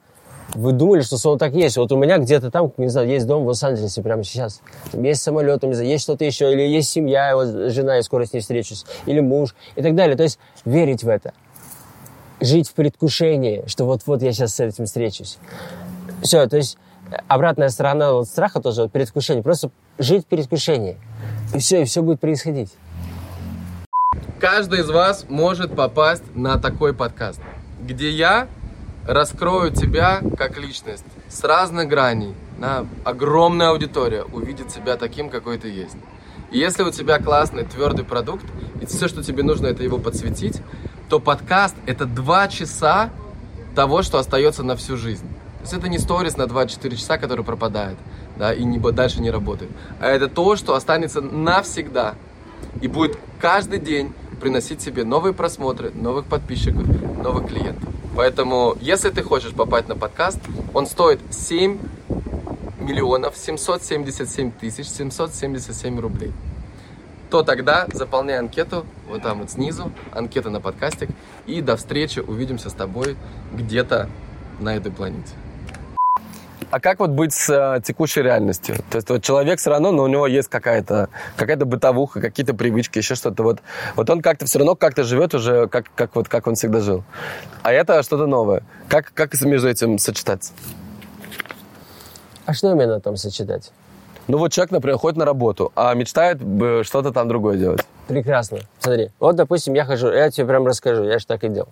вы думали, что сон так есть. Вот у меня где-то там, не знаю, есть дом в Лос-Анджелесе прямо сейчас. Есть самолет, не знаю, есть что-то еще, или есть семья, вот жена, я скоро с ней встречусь, или муж, и так далее. То есть верить в это. Жить в предвкушении, что вот-вот я сейчас с этим встречусь. Все, то есть обратная сторона вот страха тоже, вот предвкушение. Просто жить в предвкушении. И все, и все будет происходить. Каждый из вас может попасть на такой подкаст, где я раскрою тебя как личность с разных граней, на огромная аудитория увидит тебя таким, какой ты есть. И если у тебя классный твердый продукт, и все, что тебе нужно, это его подсветить, то подкаст — это два часа того, что остается на всю жизнь. То есть это не сторис на 24 часа, который пропадает, да, и не, дальше не работает. А это то, что останется навсегда. И будет каждый день приносить тебе новые просмотры, новых подписчиков, новых клиентов. Поэтому, если ты хочешь попасть на подкаст, он стоит 7 миллионов 777 тысяч 777 рублей то тогда заполняй анкету вот там вот снизу, анкета на подкастик, и до встречи, увидимся с тобой где-то на этой планете. А как вот быть с э, текущей реальностью? То есть вот человек все равно, но у него есть какая-то какая бытовуха, какие-то привычки, еще что-то. Вот, вот он как-то все равно как-то живет уже, как, как, вот, как он всегда жил. А это что-то новое. Как, как между этим сочетаться? А что именно там сочетать? Ну вот человек, например, ходит на работу, а мечтает э, что-то там другое делать. Прекрасно. Смотри, вот, допустим, я хожу, я тебе прям расскажу, я же так и делал.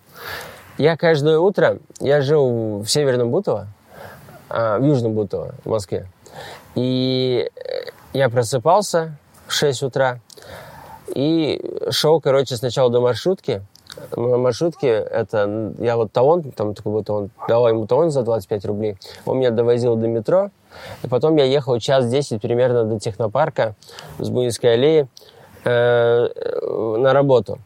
Я каждое утро, я жил в Северном Бутово, в Южном Бутово, в Москве. И э, я просыпался в 6 утра и шел, короче, сначала до маршрутки. На маршрутке это, я вот талон, там такой вот он, давал ему талон за 25 рублей. Он меня довозил до метро, и потом я ехал час 10 примерно до технопарка с Буинской аллеи э, на работу.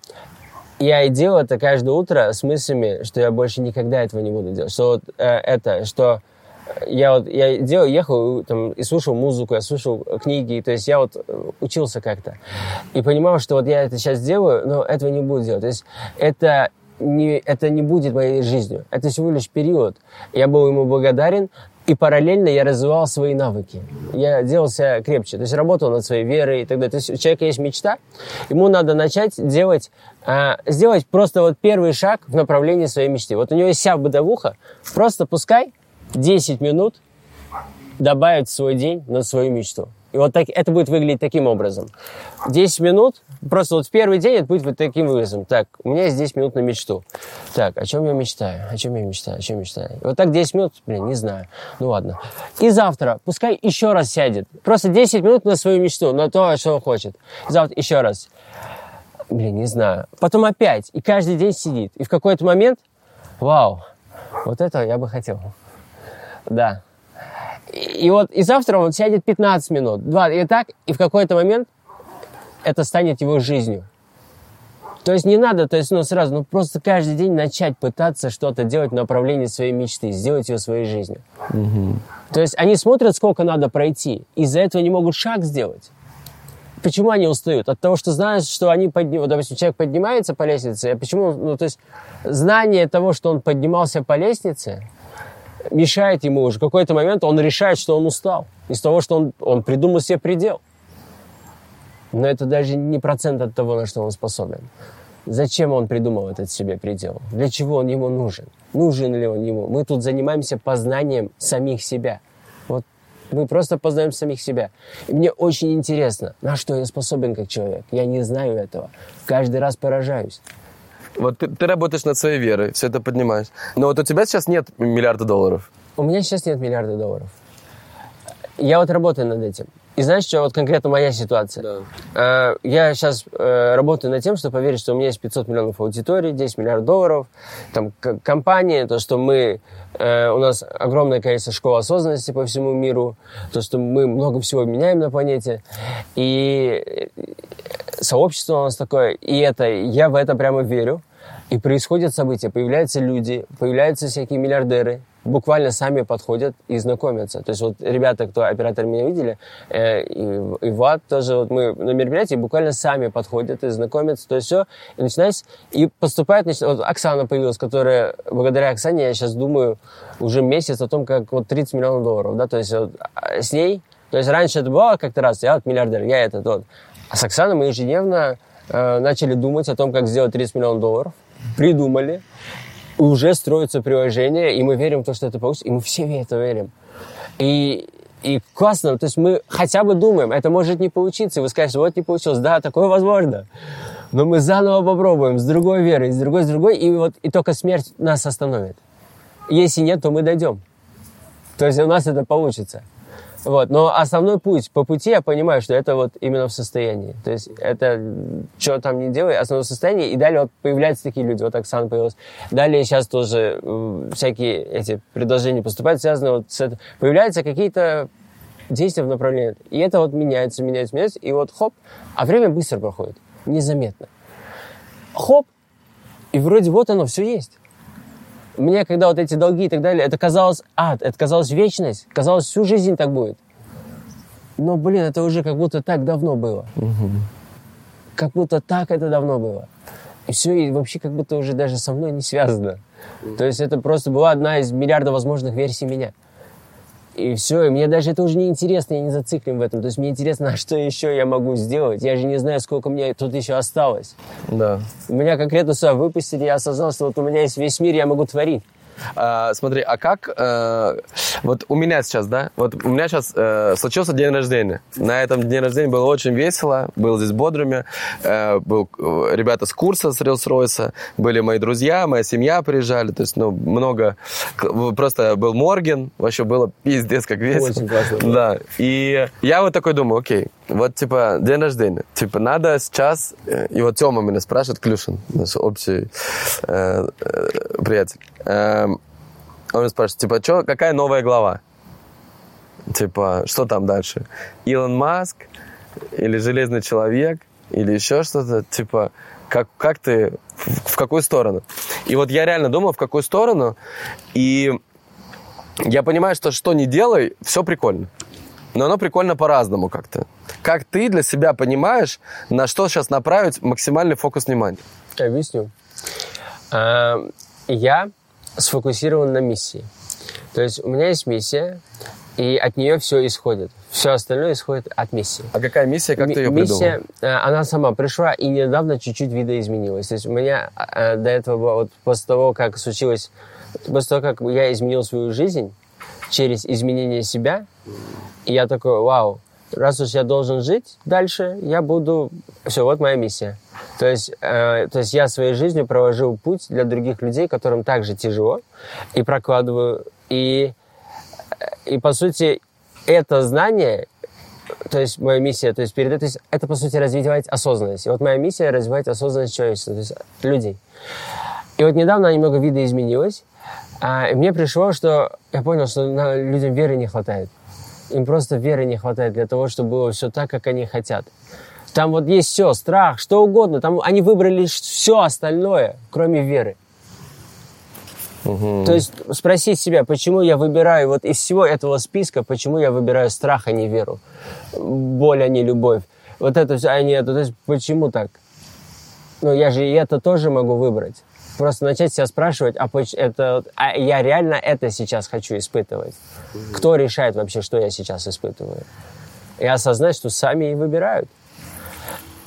Я и делал это каждое утро с мыслями, что я больше никогда этого не буду делать. Что вот э, это, что я вот я делал, ехал там, и слушал музыку, я слушал книги, то есть я вот э, учился как-то. И понимал, что вот я это сейчас делаю, но этого не буду делать. То есть это не, это не будет моей жизнью. Это всего лишь период. Я был ему благодарен, и параллельно я развивал свои навыки. Я делался крепче. То есть работал над своей верой и так далее. То есть у человека есть мечта, ему надо начать делать, а, сделать просто вот первый шаг в направлении своей мечты. Вот у него есть вся бытовуха, просто пускай 10 минут добавить в свой день на свою мечту. И вот так, это будет выглядеть таким образом. 10 минут, просто вот в первый день это будет вот таким образом. Так, у меня есть 10 минут на мечту. Так, о чем я мечтаю? О чем я мечтаю? О чем мечтаю? И вот так 10 минут, блин, не знаю. Ну ладно. И завтра, пускай еще раз сядет. Просто 10 минут на свою мечту, на то, что он хочет. Завтра еще раз. Блин, не знаю. Потом опять. И каждый день сидит. И в какой-то момент, вау, вот это я бы хотел. Да. И, и вот и завтра он сядет 15 минут, два, и так, и в какой-то момент это станет его жизнью. То есть не надо, то есть, ну, сразу, ну, просто каждый день начать пытаться что-то делать в направлении своей мечты, сделать ее своей жизнью. Угу. То есть они смотрят, сколько надо пройти, из-за этого не могут шаг сделать. Почему они устают? От того, что знают, что они поднимаются, допустим, человек поднимается по лестнице, а почему, ну, то есть знание того, что он поднимался по лестнице, мешает ему уже. В какой-то момент он решает, что он устал. Из того, что он, он придумал себе предел. Но это даже не процент от того, на что он способен. Зачем он придумал этот себе предел? Для чего он ему нужен? Нужен ли он ему? Мы тут занимаемся познанием самих себя. Вот мы просто познаем самих себя. И мне очень интересно, на что я способен как человек. Я не знаю этого. Каждый раз поражаюсь. Вот ты, ты работаешь над своей верой, все это поднимаешь. Но вот у тебя сейчас нет миллиарда долларов. У меня сейчас нет миллиарда долларов. Я вот работаю над этим. И знаешь, что вот конкретно моя ситуация? Да. Я сейчас э, работаю над тем, что поверить, что у меня есть 500 миллионов аудитории, 10 миллиардов долларов, там компания, то, что мы, э, у нас огромное количество школ осознанности по всему миру, то, что мы много всего меняем на планете, и сообщество у нас такое, и это, я в это прямо верю. И происходят события, появляются люди, появляются всякие миллиардеры, буквально сами подходят и знакомятся. То есть вот ребята, кто оператор меня видели, э, и, и Влад тоже, вот мы на мероприятии буквально сами подходят и знакомятся, то есть все, и начинается, и поступает, значит, вот Оксана появилась, которая, благодаря Оксане, я сейчас думаю уже месяц о том, как вот 30 миллионов долларов, да, то есть вот а, с ней, то есть раньше это было как-то раз, я вот миллиардер, я этот вот, а с Оксаной мы ежедневно э, начали думать о том, как сделать 30 миллионов долларов, придумали, уже строится приложение, и мы верим в то, что это получится, и мы все в это верим. И, и классно, то есть мы хотя бы думаем, это может не получиться, и вы скажете, вот не получилось, да, такое возможно. Но мы заново попробуем, с другой верой, с другой, с другой, и вот и только смерть нас остановит. Если нет, то мы дойдем. То есть у нас это получится. Вот. Но основной путь, по пути я понимаю, что это вот именно в состоянии. То есть это, что там не делай, основное состояние. И далее вот появляются такие люди, вот Оксана появилась. Далее сейчас тоже всякие эти предложения поступают, связаны вот с этим. Появляются какие-то действия в направлении. И это вот меняется, меняется, меняется. И вот хоп, а время быстро проходит, незаметно. Хоп, и вроде вот оно, все есть мне, когда вот эти долги и так далее, это казалось ад, это казалось вечность, казалось всю жизнь так будет. Но, блин, это уже как будто так давно было. Угу. Как будто так это давно было. И все, и вообще как будто уже даже со мной не связано. То есть это просто была одна из миллиарда возможных версий меня. И все, и мне даже это уже не интересно, я не зациклен в этом. То есть мне интересно, [laughs] а что еще я могу сделать. Я же не знаю, сколько мне тут еще осталось. Да. Меня конкретно сюда выпустили, я осознал, что вот у меня есть весь мир, я могу творить. А, смотри, а как... э, вот у меня сейчас, да? Вот у меня сейчас э, случился день рождения. На этом дне рождения было очень весело. Был здесь в Бодруме. Э, был ребята с курса с Рилс-Ройса. Были мои друзья, моя семья приезжали. То есть, ну, много... Просто был Морген. Вообще было пиздец как весело. Очень классно было. Да. И я вот такой думаю, окей, вот типа день рождения. Типа надо сейчас... И вот Тёма меня спрашивает, Клюшин, наш общий э, э, приятель. Эм, он спрашивает, типа, чё, какая новая глава? Типа, что там дальше? Илон Маск? Или Железный Человек? Или еще что-то? Типа, как, как ты, в, в какую сторону? И вот я реально думал, в какую сторону. И я понимаю, что что не делай, все прикольно. Но оно прикольно по-разному как-то. Как ты для себя понимаешь, на что сейчас направить максимальный фокус внимания? Объясню. А, Я сфокусирован на миссии. То есть у меня есть миссия, и от нее все исходит. Все остальное исходит от миссии. А какая миссия, как ты ее Миссия, придумал? э, она сама пришла и недавно чуть-чуть видоизменилась. То есть у меня э, до этого было, вот после того, как случилось, после того, как я изменил свою жизнь через изменение себя, и я такой, вау, раз уж я должен жить дальше, я буду... Все, вот моя миссия. То есть, э, то есть я своей жизнью проложил путь для других людей, которым также тяжело, и прокладываю. И, и по сути, это знание то есть моя миссия, то есть перед то есть это по сути развивать осознанность. И вот моя миссия развивать осознанность человечества, то есть людей. И вот недавно немного видоизменилась, а, и мне пришло, что я понял, что людям веры не хватает. Им просто веры не хватает для того, чтобы было все так, как они хотят. Там вот есть все, страх, что угодно. Там они выбрали все остальное, кроме веры. То есть спросить себя, почему я выбираю вот из всего этого списка, почему я выбираю страх, а не веру, боль, а не любовь. Вот это все, а не это. То есть почему так? Ну, я же и это тоже могу выбрать. Просто начать себя спрашивать, а, это, а я реально это сейчас хочу испытывать? Кто решает вообще, что я сейчас испытываю? И осознать, что сами и выбирают.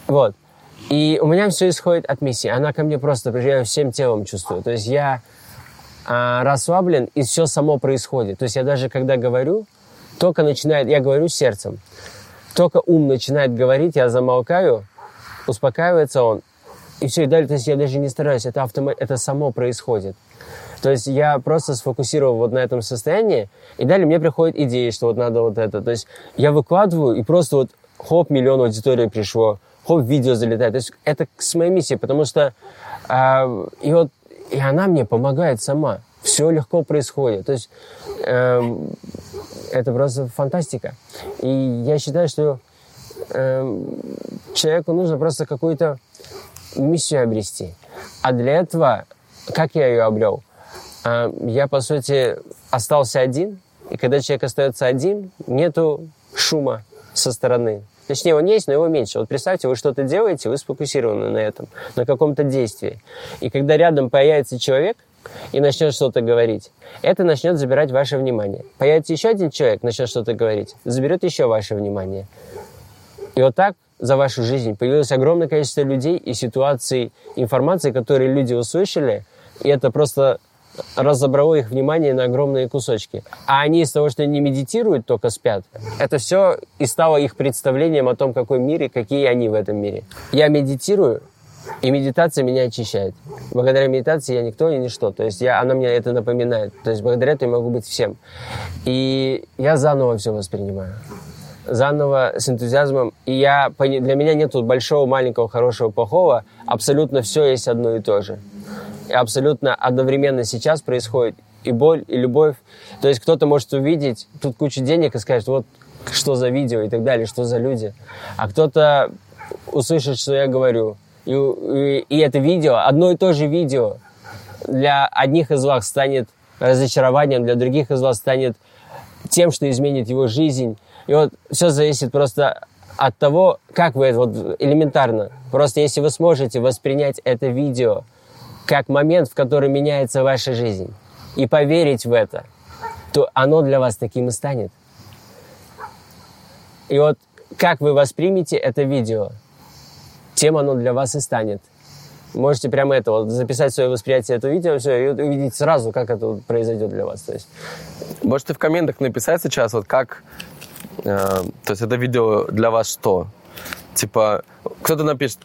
Вот. И у меня все исходит от миссии. Она ко мне просто, её всем телом чувствую. То есть я а, расслаблен, и все само происходит. То есть я даже когда говорю, только начинает, я говорю сердцем, только ум начинает говорить, я замолкаю, успокаивается он, и все, и далее, то есть я даже не стараюсь, это, автома... это само происходит. То есть я просто сфокусировал вот на этом состоянии, и далее мне приходят идеи, что вот надо вот это. То есть я выкладываю, и просто вот хоп, миллион аудитории пришло, хоп, видео залетает. То есть это с моей миссией, потому что а, и вот и она мне помогает сама. Все легко происходит. То есть эм, это просто фантастика. И я считаю, что эм, человеку нужно просто какую-то миссию обрести. А для этого, как я ее обрел? А, Я, по сути, остался один, и когда человек остается один, нету шума со стороны. Точнее, он есть, но его меньше. Вот представьте, вы что-то делаете, вы сфокусированы на этом, на каком-то действии. И когда рядом появится человек и начнет что-то говорить, это начнет забирать ваше внимание. Появится еще один человек, начнет что-то говорить, заберет еще ваше внимание. И вот так за вашу жизнь появилось огромное количество людей и ситуаций, информации, которые люди услышали, и это просто разобрало их внимание на огромные кусочки. А они из того, что не медитируют, только спят, это все и стало их представлением о том, какой мир и какие они в этом мире. Я медитирую, и медитация меня очищает. Благодаря медитации я никто и ничто. То есть я, она мне это напоминает. То есть благодаря этому я могу быть всем. И я заново все воспринимаю заново с энтузиазмом. И я, для меня нет большого, маленького, хорошего, плохого. Абсолютно все есть одно и то же. И абсолютно одновременно сейчас происходит и боль, и любовь. То есть кто-то может увидеть тут кучу денег и скажет, вот что за видео и так далее, что за люди. А кто-то услышит, что я говорю. И, и, и это видео, одно и то же видео для одних из вас станет разочарованием, для других из вас станет тем, что изменит его жизнь. И вот все зависит просто от того, как вы это вот элементарно. Просто если вы сможете воспринять это видео как момент, в который меняется ваша жизнь, и поверить в это, то оно для вас таким и станет. И вот как вы воспримете это видео, тем оно для вас и станет. можете прямо это вот записать свое восприятие этого видео, все, и увидеть сразу, как это вот произойдет для вас. То есть, Можете в комментах написать сейчас, вот как... э, то есть это видео для вас что? Типа, кто-то напишет,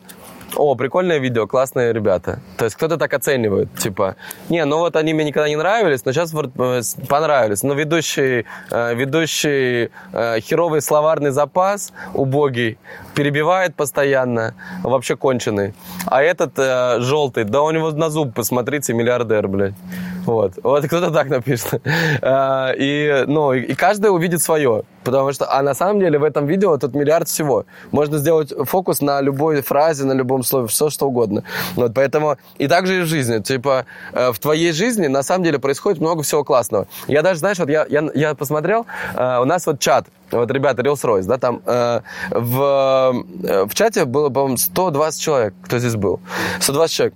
о, прикольное видео, классные ребята. То есть кто-то так оценивает, типа, не, ну вот они мне никогда не нравились, но сейчас э, понравились. Но ведущий, э, ведущий херовый словарный запас, убогий, перебивает постоянно, вообще конченый. А этот желтый, да у него на зуб, посмотрите, миллиардер, блядь. Вот, вот кто-то так напишет. Э, И, ну, и каждый увидит свое. Потому что, а на самом деле в этом видео тут миллиард всего. Можно сделать фокус на любой фразе, на любом слове, все что угодно. Вот, поэтому, и также и в жизни. Типа, э, в твоей жизни на самом деле происходит много всего классного. Я даже, знаешь, вот я, я, я посмотрел, э, у нас вот чат, вот ребята, Reels Royce, да, там э, в, э, в чате было, по-моему, 120 человек, кто здесь был. 120 человек.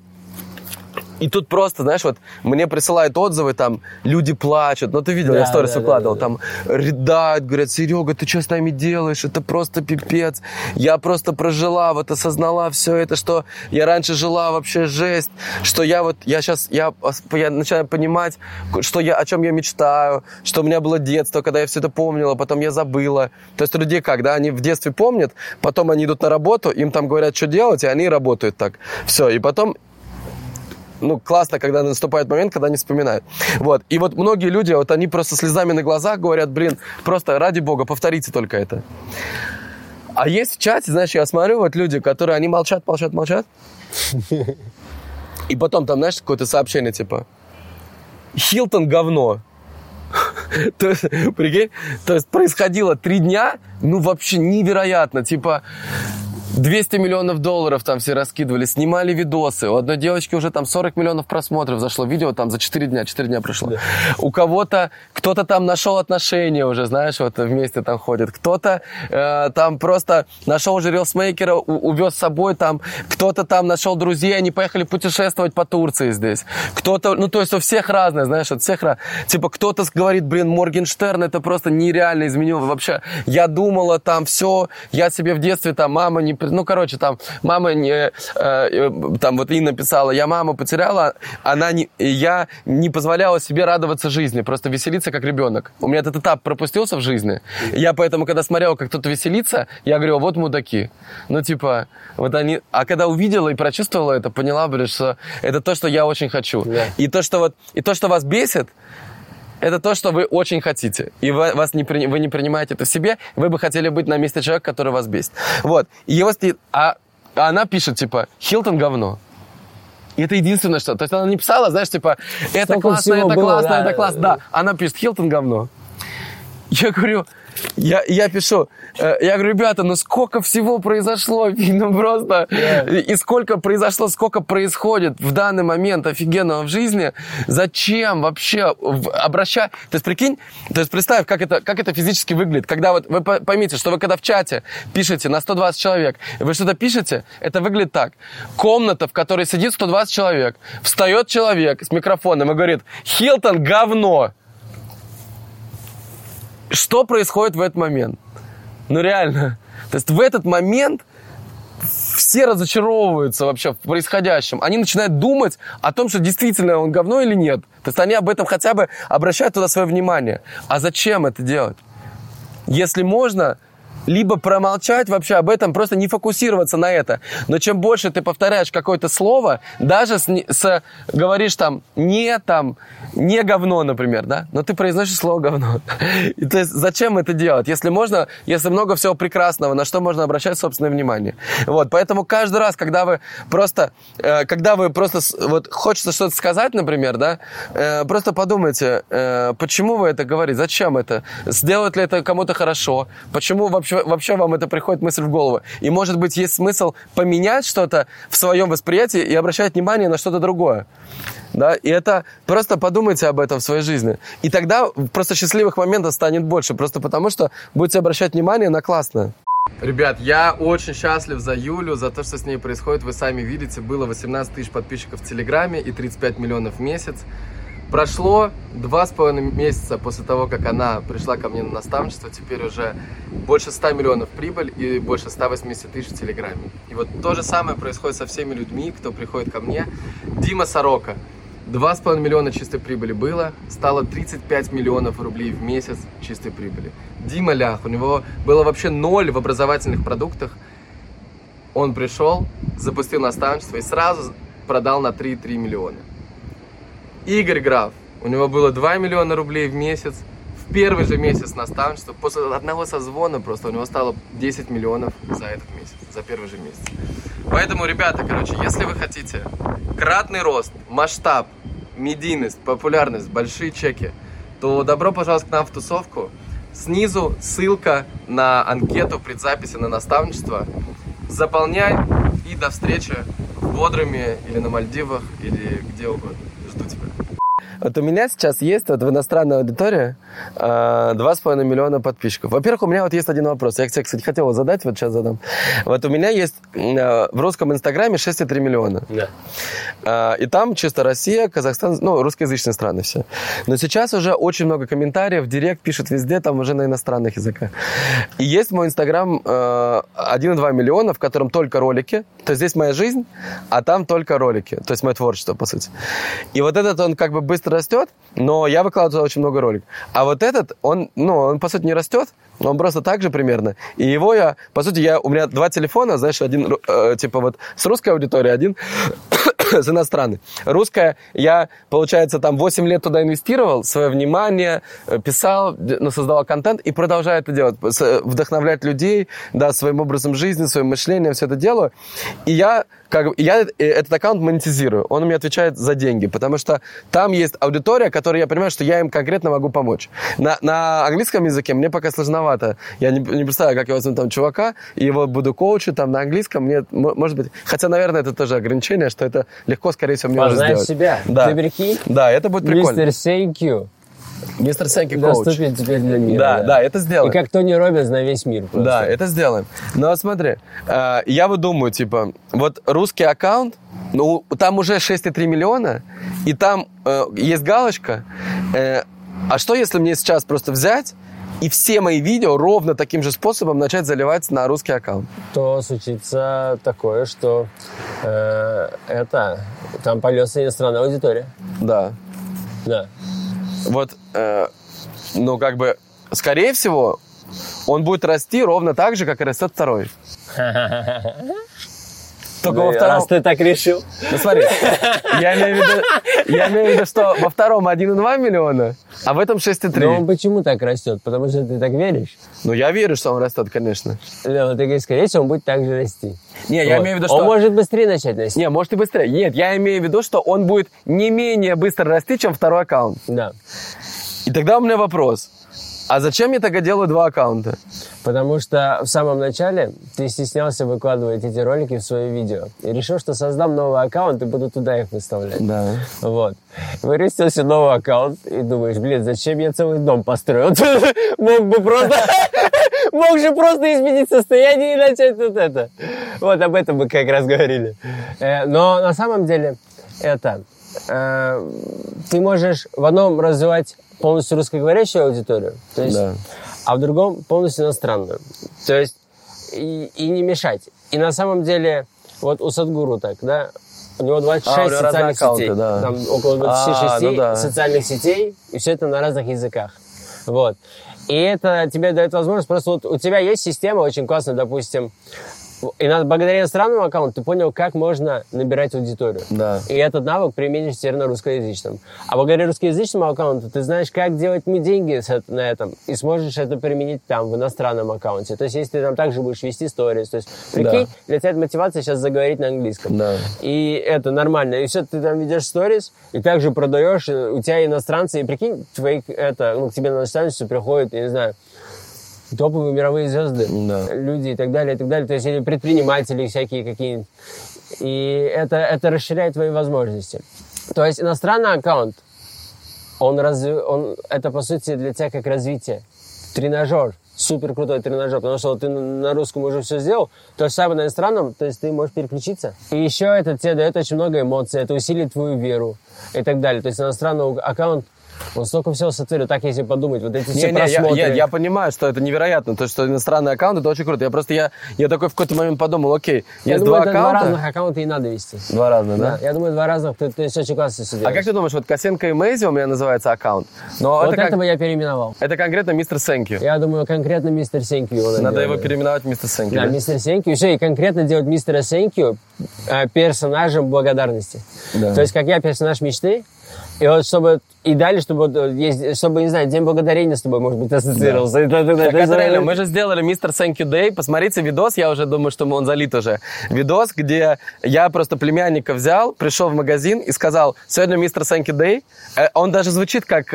И тут просто, знаешь, вот мне присылают отзывы, там, люди плачут. Ну, ты видел, Да, я сторис да, да, выкладывал, да, там, рыдают, говорят, Серега, ты что с нами делаешь? Это просто пипец. Я просто прожила, вот осознала все это, что я раньше жила вообще жесть, что я вот, я сейчас, я, я начинаю понимать, что я, о чем я мечтаю, что у меня было детство, когда я все это помнила, потом я забыла. То есть у людей как, да, они в детстве помнят, потом они идут на работу, им там говорят, что делать, и они работают так. Все, и потом ну, классно, когда наступает момент, когда они вспоминают. Вот. И вот многие люди, вот они просто слезами на глазах говорят, блин, просто ради бога, повторите только это. А есть в чате, знаешь, я смотрю, вот люди, которые, они молчат, молчат, молчат. И потом там, знаешь, какое-то сообщение, типа, Хилтон говно. [laughs] То есть, прикинь, то есть происходило три дня, ну вообще невероятно, типа 200 миллионов долларов там все раскидывали, снимали видосы. У одной девочки уже там 40 миллионов просмотров зашло видео там за 4 дня, 4 дня прошло. У кого-то, кто-то там нашел отношения уже, знаешь, вот вместе там ходит. Кто-то э, там просто нашел уже рилсмейкера, у- увез с собой там. Кто-то там нашел друзей, они поехали путешествовать по Турции здесь. Кто-то, ну то есть у всех разное, знаешь, от всех раз. Типа кто-то говорит, блин, Моргенштерн это просто нереально изменил вообще. Я думала там все, я себе в детстве там мама не, при- ну короче там мама не, э, э, там вот Инна писала, я маму потеряла, она не, и я не позволяла себе радоваться жизни, просто веселиться как ребенок. У меня этот этап пропустился в жизни. Я поэтому, когда смотрел, как кто-то веселится, я говорю, вот мудаки. Ну типа, вот они, а когда увидела и прочувствовала это, поняла, блин, что это то, что я очень хочу. Да. И то, что вот, и то, что вас бесит, это то, что вы очень хотите. И вы, вас не, вы не принимаете это в себе. Вы бы хотели быть на месте человека, который вас бесит. Вот. И его стоит... А, а она пишет, типа, Хилтон говно. И это единственное, что... То есть она не писала, знаешь, типа, это Столько классно, это было, классно, да, это классно. да. Да, она пишет, Хилтон говно. Я говорю, я, я пишу, э, я говорю, ребята, ну сколько всего произошло, [laughs] ну просто, и, и сколько произошло, сколько происходит в данный момент офигенного в жизни, зачем вообще обращать, то есть прикинь, то есть представь, как это, как это физически выглядит, когда вот вы по- поймите, что вы когда в чате пишете на 120 человек, вы что-то пишете, это выглядит так, комната, в которой сидит 120 человек, встает человек с микрофоном и говорит, Хилтон говно, что происходит в этот момент? Ну реально. То есть в этот момент все разочаровываются вообще в происходящем. Они начинают думать о том, что действительно он говно или нет. То есть они об этом хотя бы обращают туда свое внимание. А зачем это делать? Если можно, либо промолчать вообще об этом, просто не фокусироваться на это. Но чем больше ты повторяешь какое-то слово, даже с, с- говоришь там не там, не говно, например, да, но ты произносишь слово говно. [laughs] И то есть зачем это делать? Если можно, если много всего прекрасного, на что можно обращать собственное внимание. Вот, поэтому каждый раз, когда вы просто, э, когда вы просто, вот хочется что-то сказать, например, да, э, просто подумайте, э, почему вы это говорите, зачем это, сделает ли это кому-то хорошо, почему вообще, вообще вам это приходит мысль в голову. И, может быть, есть смысл поменять что-то в своем восприятии и обращать внимание на что-то другое. Да, и это просто подумайте об этом в своей жизни. И тогда просто счастливых моментов станет больше, просто потому что будете обращать внимание на классное. Ребят, я очень счастлив за Юлю, за то, что с ней происходит. Вы сами видите, было 18 тысяч подписчиков в Телеграме и 35 миллионов в месяц. Прошло два с половиной месяца после того, как она пришла ко мне на наставничество, теперь уже больше 100 миллионов прибыль и больше 180 тысяч в Телеграме. И вот то же самое происходит со всеми людьми, кто приходит ко мне. Дима Сорока. Два с половиной миллиона чистой прибыли было, стало 35 миллионов рублей в месяц чистой прибыли. Дима Лях, у него было вообще ноль в образовательных продуктах. Он пришел, запустил наставничество и сразу продал на 3,3 миллиона. Игорь Граф, у него было 2 миллиона рублей в месяц. В первый же месяц наставничества, после одного созвона просто у него стало 10 миллионов за этот месяц, за первый же месяц. Поэтому, ребята, короче, если вы хотите кратный рост, масштаб, медийность, популярность, большие чеки, то добро пожаловать к нам в тусовку. Снизу ссылка на анкету предзаписи на наставничество. Заполняй и до встречи в Бодрыме или на Мальдивах или где угодно. Вот у меня сейчас есть вот в иностранной аудитории а, два с половиной миллиона подписчиков. Во-первых, у меня вот есть один вопрос. Я, кстати, хотел задать, вот сейчас задам. Вот у меня есть а, в русском инстаграме 6,3 миллиона. Да. А, И там чисто Россия, Казахстан, ну, русскоязычные страны все. Но сейчас уже очень много комментариев, директ пишет везде, там уже на иностранных языках. И есть мой инстаграм э, 1,2 миллиона, в котором только ролики. То есть здесь моя жизнь, а там только ролики. То есть мое творчество, по сути. И вот этот, он как бы быстро растет, но я выкладываю очень много роликов. А вот этот, он, ну, он, по сути, не растет, он просто так же примерно. И его я, по сути, я, у меня два телефона, знаешь, один, э, типа вот с русской аудиторией, один [coughs] с иностранной. Русская, я, получается, там 8 лет туда инвестировал, свое внимание, э, писал, ну, создавал контент и продолжаю это делать. Э, Вдохновлять людей, да, своим образом жизни, своим мышлением, все это делаю. И я, как я э, этот аккаунт монетизирую. Он мне отвечает за деньги, потому что там есть аудитория, которой я понимаю, что я им конкретно могу помочь. На, на английском языке мне пока сложновато. Я не, не представляю, как я возьму там чувака, и его буду коучить там на английском. Мне, может быть, хотя, наверное, это тоже ограничение, что это легко, скорее всего, мне уже Познай сделать. себя. Да. Ты? Да, это будет прикольно. Мистер Thank you Мистер Сенки коуч. доступен теперь для мира. Да, да, это И сделаем. как Тони Робинс на весь мир просто. Да, это сделаем. Но смотри, э, я вот думаю, типа, вот русский аккаунт, ну, там уже 6,3 миллиона, и там э, есть галочка. э, а что, если мне сейчас просто взять и все мои видео ровно таким же способом начать заливать на русский аккаунт? То случится такое, что э, это там польется иностранная аудитория. Да. Да. Вот, э, ну, как бы, скорее всего, он будет расти ровно так же, как и растет второй. [laughs] Только во втором... Раз ты так решил. Ну смотри, я имею в виду, я имею в виду, что во втором 1,2 миллиона, а в этом 6,3. Но он почему так растет? Потому что ты так веришь? Ну, я верю, что он растет, конечно. Лева, ты говоришь, скорее всего, он будет так же расти. Не, я Вот. имею в виду, Он что... может быстрее начать расти. Не, может и быстрее. Нет, я имею в виду, что он будет не менее быстро расти, чем второй аккаунт. Да. И тогда у меня вопрос. А зачем я тогда делаю два аккаунта? Потому что в самом начале ты стеснялся выкладывать эти ролики в свои видео. И решил, что создам новый аккаунт и буду туда их выставлять. Да. Вот. Вырастил себе новый аккаунт и думаешь, блин, зачем я целый дом построил? [laughs] Мог бы просто... [laughs] Мог же просто изменить состояние и начать вот это. Вот об этом мы как раз говорили. Э, Но на самом деле это... э, Ты можешь в одном развивать полностью русскоговорящую аудиторию, то есть, Да. а в другом полностью иностранную. То есть и, и не мешать. И на самом деле, вот у Садгуру так, да, у него 26 А, у него социальных аккаунты, сетей. да. Там около 26 А, ну да. социальных сетей, и все это на разных языках. Вот. И это тебе дает возможность, просто вот у тебя есть система очень классная, допустим, и на- благодаря иностранному аккаунту ты понял, как можно набирать аудиторию. Да. И этот навык применишь теперь на русскоязычном. А благодаря русскоязычному аккаунту ты знаешь, как делать мы деньги на этом, и сможешь это применить там, в иностранном аккаунте. То есть, если ты там также будешь вести сторис, то есть, прикинь, для тебя это мотивация сейчас заговорить на английском. Да. И это нормально. И все, ты там ведешь сторис, и также продаешь, у тебя иностранцы, и прикинь, твои, это, ну, к тебе на наставничество приходят, я не знаю, топовые мировые звезды, Да. люди и так далее, и так далее. То есть или предприниматели всякие какие-нибудь. И это, это расширяет твои возможности. То есть иностранный аккаунт, он, разви... он это по сути для тебя как развитие, тренажер. супер крутой тренажер, потому что вот ты на русском уже все сделал, то же самое на иностранном, то есть ты можешь переключиться. И еще это тебе дает очень много эмоций, это усилит твою веру и так далее. То есть иностранный аккаунт он столько всего сотворил, так если подумать, вот эти все Не, не, я, просмотры. я, я понимаю, что это невероятно, то, что иностранный аккаунт, это очень круто. Я просто, я, я такой в какой-то момент подумал, окей, Я есть думаю, два это два аккаунта. разных аккаунта и надо вести. Два разных, да? Да, я думаю, два разных, ты, ты очень классно все А как ты думаешь, вот Косенко и Мэйзи у меня называется аккаунт, но Вот это, как- этого я переименовал. это конкретно мистер Сенкью. Я думаю, конкретно мистер Сенкью. Надо наделали. его переименовать мистер Сенкью. Да, да? мистер Сенкью. Все, и конкретно делать мистера Сенкью э, персонажем благодарности. Да. То есть, как я персонаж мечты, и вот чтобы и далее, чтобы э, чтобы, не знаю, День благодарения с тобой, может быть, ассоциировался. Это- это- Так это- реально, мы же сделали мистер Thank You Day. Посмотрите видос, я уже думаю, что он залит уже. Видос, где я просто племянника взял, пришел в магазин и сказал, сегодня мистер Thank You Day. Э, Он даже звучит как...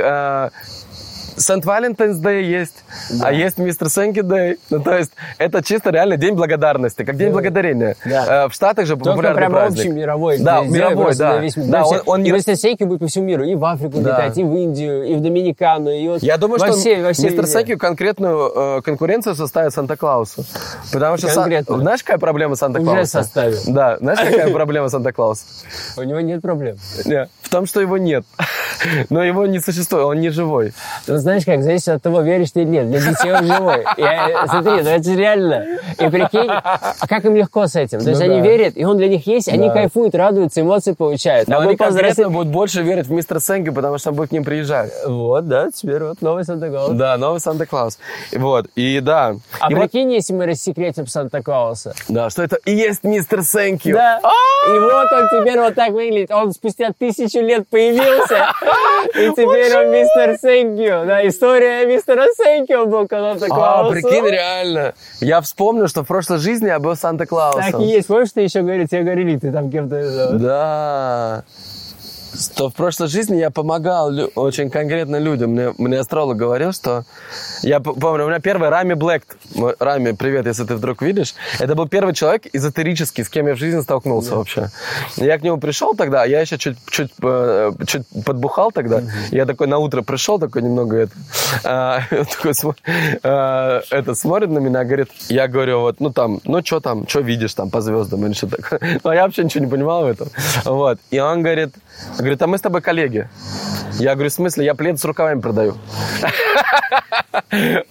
Сент Валентинс Дэй есть, а есть мистер Сэнки Дэй. Ну, то есть, это чисто реально день благодарности, как день благодарения. Да. Э, В Штатах же Только популярный прямо праздник. общий мировой. Да, сделай мировой, да. весь мир. Да, он, он. Мистер Сенкью будет по всему миру. И в Африку Да. летать, и в Индию, и в Доминикану, и вот Я думаю, во что все, во все мистер везде. Конкретную э, конкуренцию составит Санта-Клаусу. Потому что... Сан-. Знаешь, какая проблема Санта-Клауса? Уже составил. Да, знаешь, какая проблема Санта-Клауса? У него нет проблем. Не, В том, что его нет. [laughs] Но его не существует, он не живой. Ну, знаешь как, зависит от того, веришь ты или нет. Для детей он живой. Я- смотри, ну это реально. И прикинь, а как им легко с этим? То есть Ну они да. верят, и он для них есть, они Да. кайфуют, радуются, эмоции получают. Но а они конкретно будут больше верить в мистера Сэнки, потому что он будет к ним приезжать. Вот, да, теперь вот новый Санта-Клаус. Да, новый Санта-Клаус. Вот, и да. А и вот, прикинь, если мы рассекретим Санта-Клауса. да, что это и есть мистер Сэнки. Да. А! И вот он теперь вот так выглядит. Он спустя тысячу лет появился. [laughs] И теперь он мистер Сэнкью. Да, история мистера Сэнкью был когда-то А, прикинь, реально. Я вспомнил, что в прошлой жизни я был Санта-Клаусом. Так и есть. Помнишь, ты еще говорил, тебе говорили, ты там кем-то... Да. Что в прошлой жизни я помогал очень конкретно людям. Мне, мне астролог говорил, что... Я помню, у меня первый Рами Блэк. Рами, привет, если ты вдруг видишь. Это был первый человек эзотерический, с кем я в жизни столкнулся вообще. Я к нему пришел тогда, я еще чуть, чуть, э, чуть подбухал тогда. Я такой на утро пришел, такой немного это... а, [laughs] такой а, это смотрит на меня, говорит, я говорю, вот, ну там, ну что там, что видишь там по звездам или что такое. [laughs] Ну, я вообще ничего не понимал в этом. Вот. И он говорит, говорит, а мы с тобой коллеги. Я говорю, в смысле, я плед с рукавами продаю.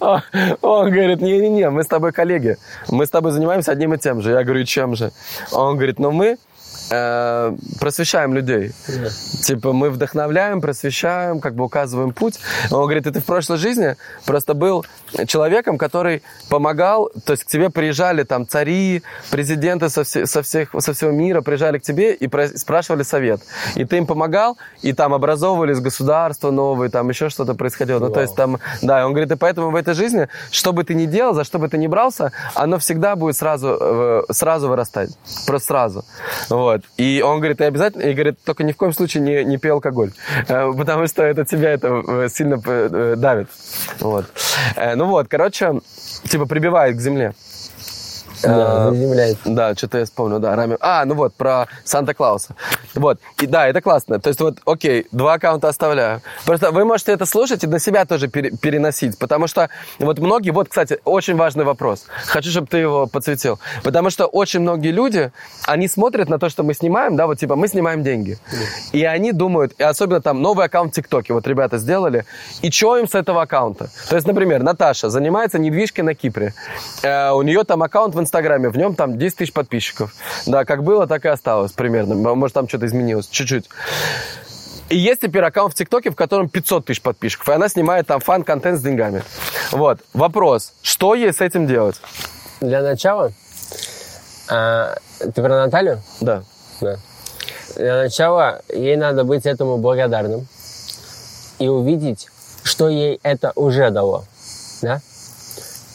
[laughs] Он говорит, не-не-не, мы с тобой коллеги. Мы с тобой занимаемся одним и тем же. Я говорю, чем же? Он говорит, ну мы э, просвещаем людей. Типа мы вдохновляем, просвещаем, как бы указываем путь. Он говорит, ты в прошлой жизни просто был человеком, который помогал, то есть к тебе приезжали там цари, президенты со, все- со, всех, со всего мира, приезжали к тебе и про- спрашивали совет. И ты им помогал, и там образовывались государства новые, там еще что-то происходило. Ну, то есть там, да, он говорит, и поэтому в этой жизни, что бы ты ни делал, за что бы ты ни брался, оно всегда будет сразу, э, сразу вырастать. Просто сразу. Вот. И он говорит, и обязательно, и говорит, только ни в коем случае не, не пей алкоголь, [laughs] Э, потому что это тебя это э, сильно э, давит. Вот. Ну вот, короче, типа прибивает к земле. Да, Э, заземляет. да, что-то я вспомнил, да, Рами. А, ну вот, про Санта-Клауса. Вот, и да, это классно. То есть вот, окей, два аккаунта оставляю. Просто вы можете это слушать и на себя тоже пере- переносить, потому что вот многие, вот, кстати, очень важный вопрос. Хочу, чтобы ты его подсветил. Потому что очень многие люди, они смотрят на то, что мы снимаем, да, вот типа мы снимаем деньги. И они думают, и особенно там новый аккаунт в ТикТоке, вот ребята сделали, и что им с этого аккаунта? То есть, например, Наташа занимается недвижкой на Кипре. Э, у нее там аккаунт в Инстаграме, в нем там 10 тысяч подписчиков. Да, как было, так и осталось примерно. Может, там что-то изменилось, чуть-чуть. И есть теперь аккаунт в ТикТоке, в котором 500 тысяч подписчиков, и она снимает там фан-контент с деньгами. Вот, вопрос, что ей с этим делать? Для начала, а, ты про Наталью? Да. Да. Для начала ей надо быть этому благодарным и увидеть, что ей это уже дало. Да?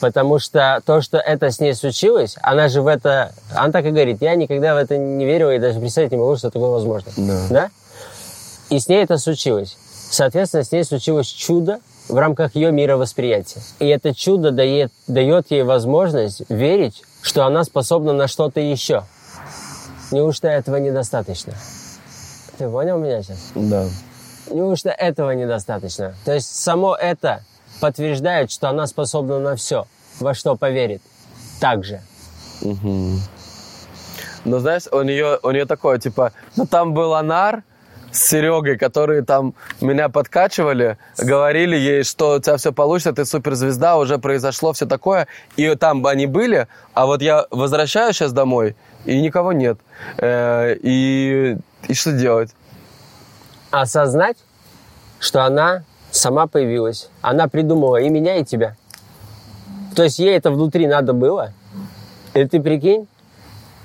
Потому что то, что это с ней случилось, она же в это... Она так и говорит, я никогда в это не верила и даже представить не могу, что такое возможно. Да. И с ней это случилось. Соответственно, с ней случилось чудо в рамках ее мировосприятия. И это чудо дает, дает ей возможность верить, что она способна на что-то еще. Неужто этого недостаточно? Ты понял меня сейчас? Да. Неужто этого недостаточно? То есть само это подтверждает, что она способна на все, во что поверит. Так же. Но знаешь, у нее, у нее такое, типа, ну там был Анар с Серегой, которые там меня подкачивали, говорили ей, что у тебя все получится, ты суперзвезда, уже произошло все такое. И там они были, а вот я возвращаюсь сейчас домой, и никого нет. Э, и, и что делать? Осознать, что она сама появилась. Она придумала и меня, и тебя. То есть ей это внутри надо было. И ты прикинь,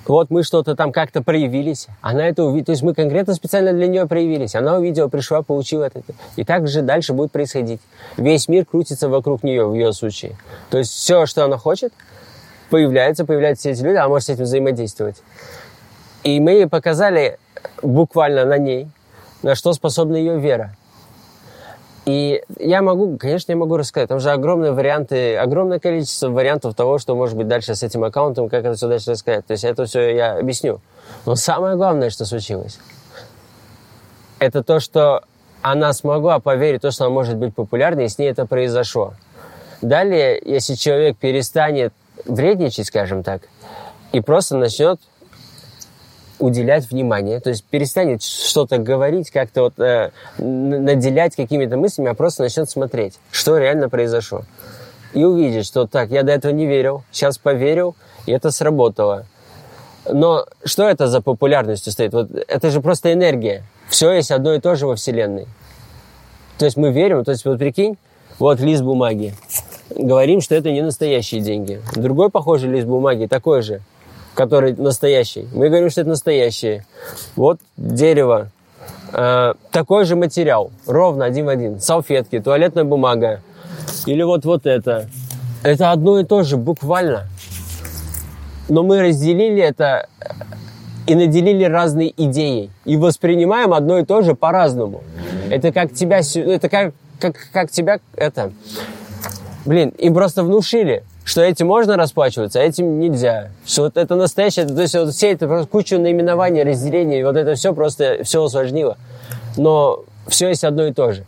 вот мы что-то там как-то проявились, она это увидела, то есть мы конкретно специально для нее проявились, она увидела, пришла, получила это. И так же дальше будет происходить. Весь мир крутится вокруг нее в ее случае. То есть все, что она хочет, появляется, появляются все эти люди, она может с этим взаимодействовать. И мы ей показали буквально на ней, на что способна ее вера. И я могу, конечно, я могу рассказать. Там же огромные варианты, огромное количество вариантов того, что может быть дальше с этим аккаунтом, как это все дальше рассказать. То есть это все я объясню. Но самое главное, что случилось, это то, что она смогла поверить то, что она может быть популярной, и с ней это произошло. Далее, если человек перестанет вредничать, скажем так, и просто начнет уделять внимание, то есть перестанет что-то говорить, как-то вот э, наделять какими-то мыслями, а просто начнет смотреть, что реально произошло. И увидит, что так, я до этого не верил, сейчас поверил, и это сработало. Но что это за популярностью стоит? Вот это же просто энергия. Все есть одно и то же во Вселенной. То есть мы верим, то есть вот прикинь, вот лист бумаги. Говорим, что это не настоящие деньги. Другой похожий лист бумаги, такой же который настоящий. Мы говорим, что это настоящее. Вот дерево, э, такой же материал, ровно один в один. Салфетки, туалетная бумага. Или вот, вот это. Это одно и то же, буквально. Но мы разделили это и наделили разной идеей. И воспринимаем одно и то же по-разному. Это как тебя... Это как, как, как тебя... Это... Блин, им просто внушили что этим можно расплачиваться, а этим нельзя. Что вот это настоящее, то есть вот все это просто кучу наименований, разделений, вот это все просто все усложнило. Но все есть одно и то же.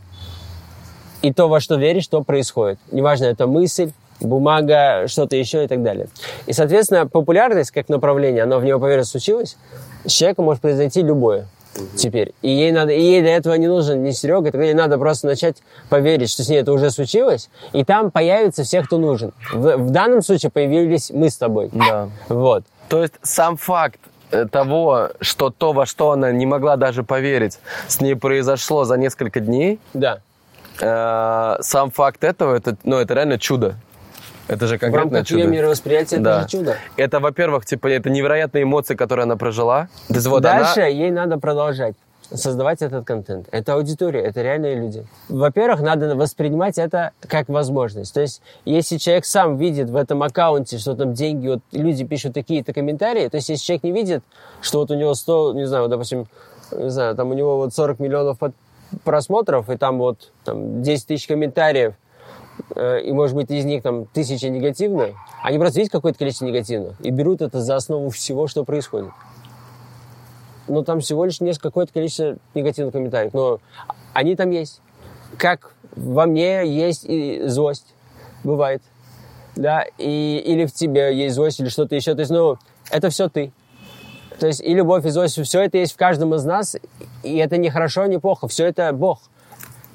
И то, во что веришь, то происходит. Неважно, это мысль, бумага, что-то еще и так далее. И, соответственно, популярность как направление, оно в него, поверь, случилось, с человеком может произойти любое теперь. И ей, надо, и ей для этого не нужен ни Серега, тогда ей надо просто начать поверить, что с ней это уже случилось, и там появится все, кто нужен. В, в данном случае появились мы с тобой. Да. Вот. То есть сам факт э, того, что то, во что она не могла даже поверить, с ней произошло за несколько дней. Да. Э, сам факт этого, это, ну, это реально чудо. Это же В конкретное ее чудо. мировосприятия Да. это же чудо. Это, во-первых, типа, это невероятные эмоции, которые она прожила. То есть вот она- Дальше ей надо продолжать создавать этот контент. Это аудитория, это реальные люди. Во-первых, надо воспринимать это как возможность. То есть, если человек сам видит в этом аккаунте, что там деньги, вот люди пишут такие-то комментарии, то есть, если человек не видит, что вот у него 100, не знаю, вот, допустим, не знаю, там у него вот 40 миллионов под- просмотров, и там вот там 10 тысяч комментариев, и, может быть, из них там тысяча негативных, они просто видят какое-то количество негативных и берут это за основу всего, что происходит. Но там всего лишь несколько какое-то количество негативных комментариев, но они там есть. Как во мне есть и злость, бывает, да, и, или в тебе есть злость, или что-то еще, то есть, ну, это все ты. То есть и любовь, и злость, все это есть в каждом из нас, и это не хорошо, не плохо, все это Бог.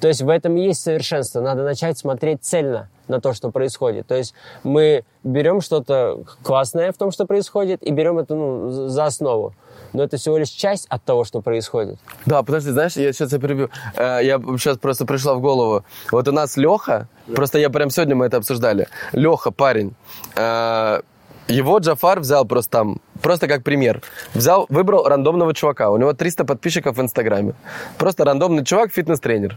То есть в этом есть совершенство. Надо начать смотреть цельно на то, что происходит. То есть мы берем что-то классное в том, что происходит, и берем это ну, за- основу. Но это всего лишь часть от того, что происходит. Да, подожди, знаешь, я сейчас я перебью. Э, Я сейчас просто пришла в голову. Вот у нас Леха, просто я прям сегодня мы это обсуждали. Леха, парень, э, его Джафар взял просто там, просто как пример. Взял, выбрал рандомного чувака. У него 300 подписчиков в Инстаграме. Просто рандомный чувак, фитнес-тренер.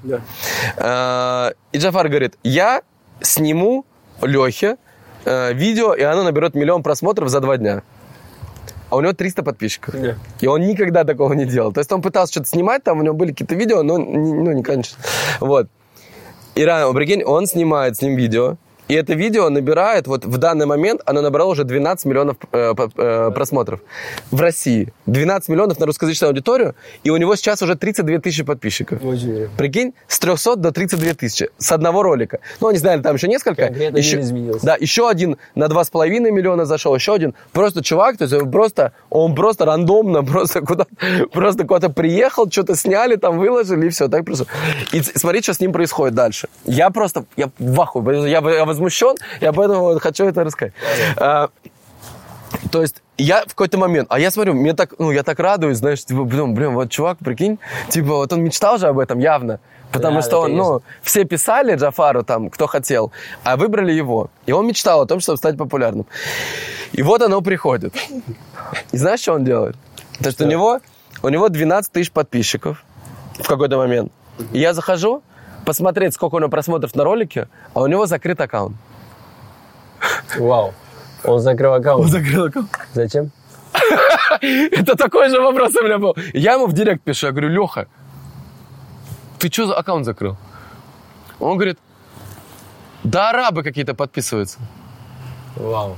Э, И Джафар говорит, я сниму Лехе э, видео, и оно наберет миллион просмотров за два дня. А у него 300 подписчиков. Да. И он никогда такого не делал. То есть он пытался что-то снимать, там у него были какие-то видео, но не- ну, не конечно. Вот. И реально, прикинь, он снимает с ним видео, И это видео набирает, вот в данный момент, оно набрало уже 12 миллионов э, э, просмотров в России. 12 миллионов на русскоязычную аудиторию, и у него сейчас уже 32 тысячи подписчиков. Очень Прикинь, с 300 до 32 тысячи с одного ролика. Ну, они знали, там еще несколько. Конкретно еще, мир изменился. Да, еще один на 2,5 миллиона зашел, еще один. Просто чувак, то есть он просто, он просто рандомно, [laughs] просто куда просто куда-то приехал, что-то сняли, там выложили, и все, так просто. И смотри, что с ним происходит дальше. Я просто, я в ахуе, я, я возмущен, я поэтому хочу это рассказать. А, то есть я в какой-то момент, а я смотрю, мне так, ну, я так радуюсь, знаешь, типа, блин, блин, вот чувак, прикинь, типа, вот он мечтал же об этом явно, потому Да, что он, ну, все писали Джафару там, кто хотел, а выбрали его. И он мечтал о том, чтобы стать популярным. И вот оно приходит. И знаешь, что он делает? То, что у него, у него 12 тысяч подписчиков в какой-то момент. И я захожу посмотреть, сколько у него просмотров на ролике, а у него закрыт аккаунт. Вау. Он закрыл аккаунт. закрыл аккаунт. Зачем? [laughs] Это такой же вопрос у меня был. Я ему в директ пишу, я говорю, Леха, ты что за аккаунт закрыл? Он говорит, да арабы какие-то подписываются. Вау.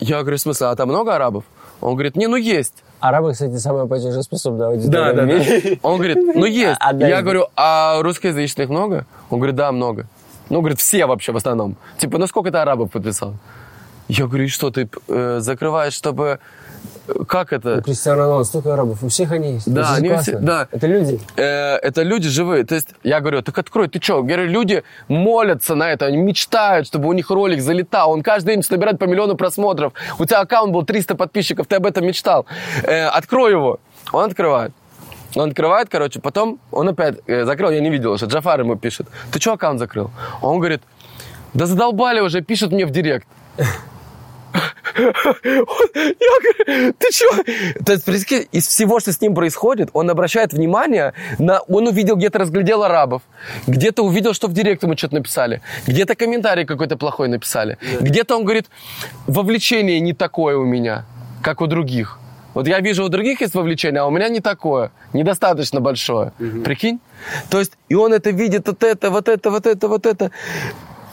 Я говорю, в смысле, а там много арабов? Он говорит, не, ну есть. Арабы, кстати, самая платежеспособная аудитория в мире. [laughs] Он говорит, ну есть. Я говорю, а русскоязычных много? Он говорит, да, много. Ну, говорит, все вообще в основном. Типа, ну сколько ты арабов подписал? Я говорю, и что, ты э, закрываешь, чтобы... Как это? У Кристиану Роналду столько арабов, у всех они есть. Да, Это они классно. все- да. Это люди. Э, это люди живые. То есть я говорю, так открой, ты что? Говорю, люди молятся на это, они мечтают, чтобы у них ролик залетал. Он каждый день набирает по миллиону просмотров. У тебя аккаунт был 300 подписчиков, ты об этом мечтал. Э, открой его. Он открывает. Он открывает, короче, потом он опять э, закрыл, я не видел, что Джафар ему пишет. Ты что аккаунт закрыл? Он говорит, да задолбали уже, пишут мне в директ. Я говорю, ты что? То есть, из всего, что с ним происходит, он обращает внимание на... Он увидел, где-то разглядел арабов, где-то увидел, что в директ ему что-то написали, где-то комментарий какой-то плохой написали, где-то он говорит, вовлечение не такое у меня, как у других. Вот я вижу, у других есть вовлечение, а у меня не такое, недостаточно большое. Прикинь? То есть, и он это видит, вот это, вот это, вот это, вот это.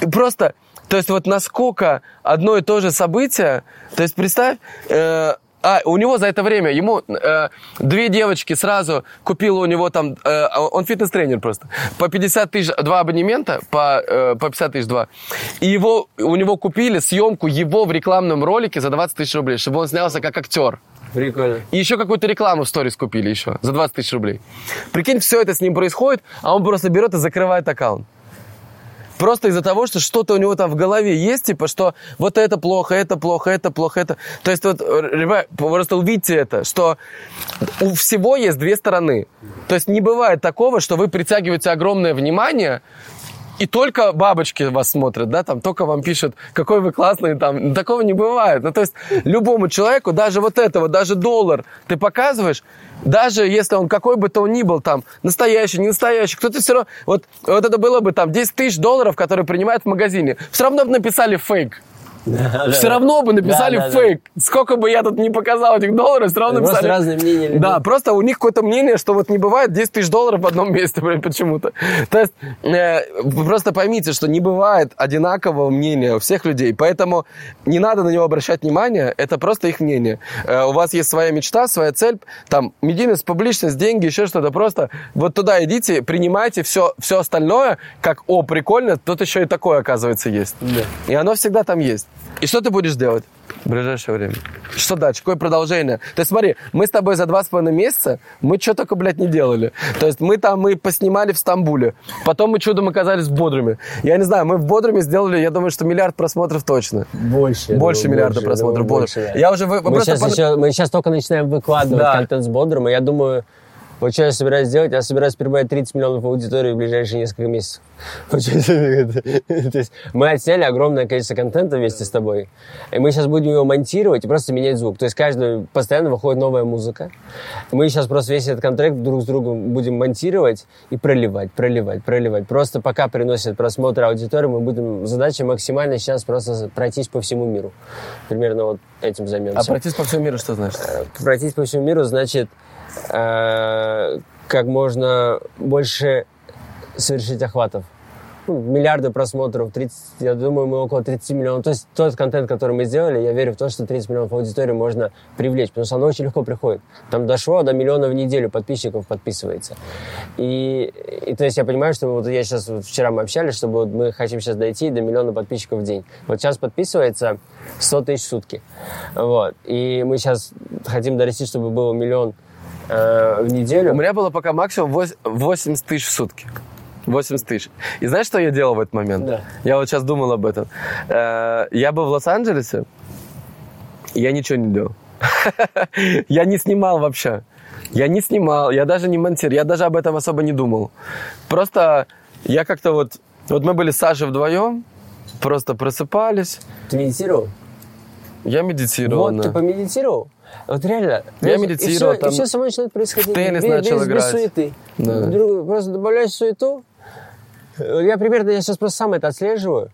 И просто, то есть вот насколько одно и то же событие, то есть представь, э, а, у него за это время, ему э, две девочки сразу купила у него там, э, он фитнес-тренер просто, по 50 тысяч, два абонемента, по, э, по 50 тысяч два. И его, у него купили съемку его в рекламном ролике за 20 тысяч рублей, чтобы он снялся как актер. Прикольно. И еще какую-то рекламу в сторис купили еще за 20 тысяч рублей. Прикинь, все это с ним происходит, а он просто берет и закрывает аккаунт. Просто из-за того, что что-то у него там в голове есть, типа, что вот это плохо, это плохо, это плохо, это... То есть вот, э, ребят, просто увидите это, что у всего есть две стороны. То есть не бывает такого, что вы притягиваете огромное внимание, и только бабочки вас смотрят, да, там только вам пишут, какой вы классный, там, такого не бывает. Ну, то есть любому человеку, даже вот этого, даже доллар ты показываешь, даже если он какой бы то он ни был, там, настоящий, не настоящий, кто-то все равно, вот, вот это было бы там 10 тысяч долларов, которые принимают в магазине, все равно бы написали фейк. Все равно бы написали Да, да, да. фейк. Сколько бы я тут не показал этих долларов, все равно Просто написали... разные мнения людей. Да, просто у них какое-то мнение, что вот не бывает 10 тысяч долларов в одном месте [laughs] блин, почему-то. То есть э, вы просто поймите, что не бывает одинакового мнения у всех людей, поэтому не надо на него обращать внимание, это просто их мнение. Э, у вас есть своя мечта, своя цель, там, медийность, публичность, деньги, еще что-то, просто вот туда идите, принимайте все, все остальное, как, о, прикольно, тут еще и такое, оказывается, есть. И оно всегда там есть. И что ты будешь делать в ближайшее время? Что дальше? Какое продолжение? То есть смотри, мы с тобой за два с половиной месяца, мы что только, блядь, не делали. То есть мы там, мы поснимали в Стамбуле, потом мы чудом оказались в Бодруме. Я не знаю, мы в Бодруме сделали, я думаю, что миллиард просмотров точно. Больше. Больше думаю, миллиарда больше, просмотров. думаю, больше. Я уже вы, Мы просто сейчас, пон- еще, мы сейчас только начинаем выкладывать Да. контент с Бодром, и я думаю, вот что я собираюсь сделать, я собираюсь прибавить 30 миллионов аудитории в ближайшие несколько месяцев. [laughs] Вот То есть мы отсняли огромное количество контента вместе с тобой, и мы сейчас будем его монтировать и просто менять звук. То есть каждый постоянно выходит новая музыка. Мы сейчас просто весь этот контракт друг с другом будем монтировать и проливать, проливать, проливать. Просто пока приносит просмотр аудитории, мы будем... Задача максимально сейчас просто пройтись по всему миру. Примерно вот этим займемся. А пройтись по всему миру что значит? Пройтись по всему миру значит э, как можно больше совершить охватов. ну, миллиарды просмотров, 30, я думаю, мы около 30 миллионов. То есть тот контент, который мы сделали, я верю в то, что 30 миллионов аудитории можно привлечь, потому что оно очень легко приходит. Там дошло до миллиона в неделю подписчиков подписывается. И, и то есть я понимаю, что вот я сейчас, вот вчера мы общались, чтобы вот мы хотим сейчас дойти до миллиона подписчиков в день. Вот сейчас подписывается 100 тысяч в сутки. Вот. И мы сейчас хотим дорасти, чтобы было миллион э, в неделю. У меня было пока максимум вось- 80 тысяч в сутки. 80 тысяч. И знаешь, что я делал в этот момент? Да. Я вот сейчас думал об этом. Э, Я был в Лос-Анджелесе, я ничего не делал. [laughs] Я не снимал вообще. Я не снимал, я даже не монтировал, я даже об этом особо не думал. Просто я как-то вот... Вот мы были с Сашей вдвоем, просто просыпались, Ты медитировал? я медитировал. Вот, да. ты помедитировал? Вот реально. Я медитировал, И все, там и все само начинает происходить. в теннис без, начал без, играть. Без суеты. Да. Друг- просто добавляешь суету. Я примерно, я сейчас просто сам это отслеживаю.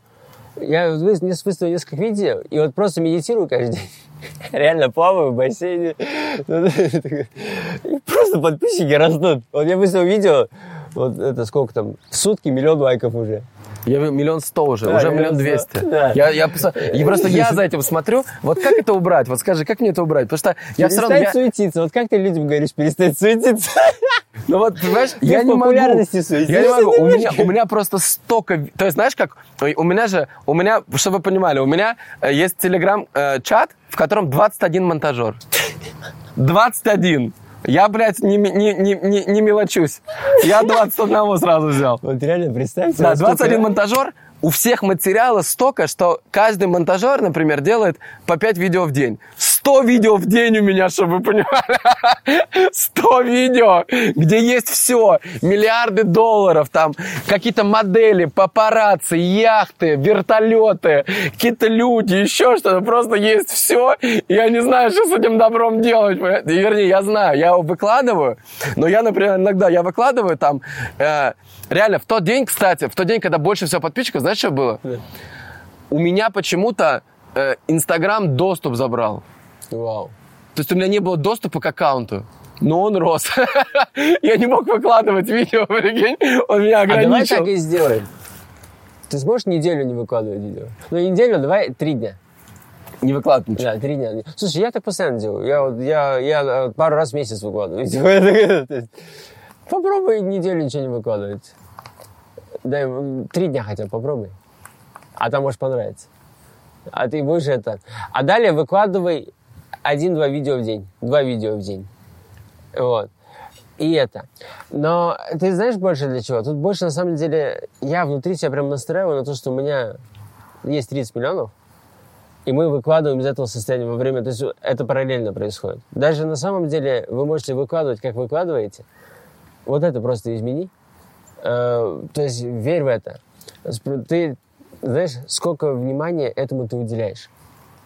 Я выставил несколько видео, и вот просто медитирую каждый день. [laughs] Реально плаваю в бассейне. [laughs] [laughs] И просто подписчики растут. Вот я выставил видео, вот это сколько там, в сутки миллион лайков уже. Я миллион сто уже, Да, уже миллион двести. Да. Я, я, просто, и просто я [laughs] за этим смотрю. Вот как это убрать? Вот скажи, как мне это убрать? Потому что я все равно... Перестать я- суетиться. Вот как ты людям говоришь, перестать суетиться? Ну вот, понимаешь, Ты я не могу. Я не могу. У меня, у меня просто столько... То есть, знаешь, как... У меня же... У меня, чтобы вы понимали, у меня э, есть телеграм-чат, в котором 21 монтажер. 21. Я, блядь, не, не, не, не, не мелочусь. Я 21 сразу взял. Вот реально представь. Да, себе, сколько- 21 монтажер. У всех материала столько, что каждый монтажер, например, делает по 5 видео в день. 100 видео в день у меня, чтобы вы понимали. [laughs] 100 видео, где есть все. Миллиарды долларов, там какие-то модели, папарацци, яхты, вертолеты, какие-то люди, еще что-то. Просто есть все. Я не знаю, что с этим добром делать. И, Вернее, я знаю, я его выкладываю. Но я, например, иногда я выкладываю там... э, реально, в тот день, кстати, в тот день, когда больше всего подписчиков, знаешь, что было? У меня почему-то э, Инстаграм доступ забрал. Вау. То есть у меня не было доступа к аккаунту. Но он рос. [laughs] Я не мог выкладывать видео, прикинь. Он меня А давай ограничил. так и сделаем. Ты сможешь неделю не выкладывать видео? Ну, не неделю, давай три дня. Не выкладывать ничего. Да, три дня. Слушай, я так постоянно делаю. Я, я, я э, пару раз в месяц выкладываю [laughs] Попробуй неделю ничего не выкладывать. Дай три дня хотя бы попробуй. А там может понравится. А ты будешь это. А далее выкладывай один-два видео в день. Два видео в день. Вот. И это. Но ты знаешь больше для чего? Тут больше, на самом деле, я внутри себя прям настраиваю на то, что у меня есть 30 миллионов, и мы выкладываем из этого состояния во время... То есть это параллельно происходит. Даже на самом деле вы можете выкладывать, как выкладываете. Вот это просто измени. Э, то есть верь в это. Ты знаешь, сколько внимания этому ты уделяешь?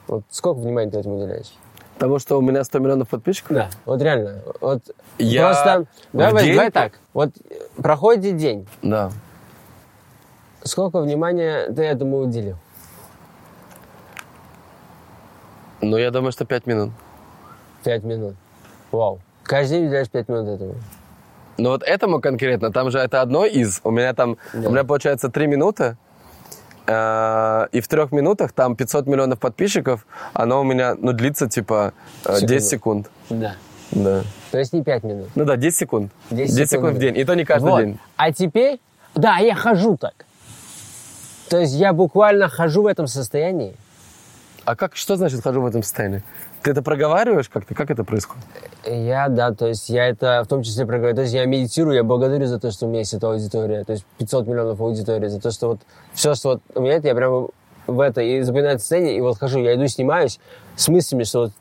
Вот сколько внимания ты этому уделяешь? Потому что у меня 100 миллионов подписчиков? Да. Вот реально. Вот Я просто... Давай, день- давай так. Вот проходит день. Да. Сколько внимания ты этому уделил? Ну, я думаю, что 5 минут. Пять минут. Вау. Каждый день уделяешь пять минут этому. Но вот этому конкретно, там же это одно из. У меня там, Да. у меня получается 3 минуты. э, И в трех минутах там 500 миллионов подписчиков, оно у меня, ну, длится типа э, 10 секунд. Да. Да. То есть не пять минут. Ну да, 10 секунд. 10 10, секунд в день. И то не каждый Вот. день. А теперь... Да, я хожу так. То есть я буквально хожу в этом состоянии. А как, что значит хожу в этом состоянии? Ты это проговариваешь как-то? Как это происходит? Я, да, то есть я это в том числе проговорю. То есть я медитирую, я благодарю за то, что у меня есть эта аудитория. То есть 500 миллионов аудитории. За то, что вот все, что вот у меня это, я прямо в это и запоминаю это состояние, и вот хожу, я иду, снимаюсь с мыслями, что вот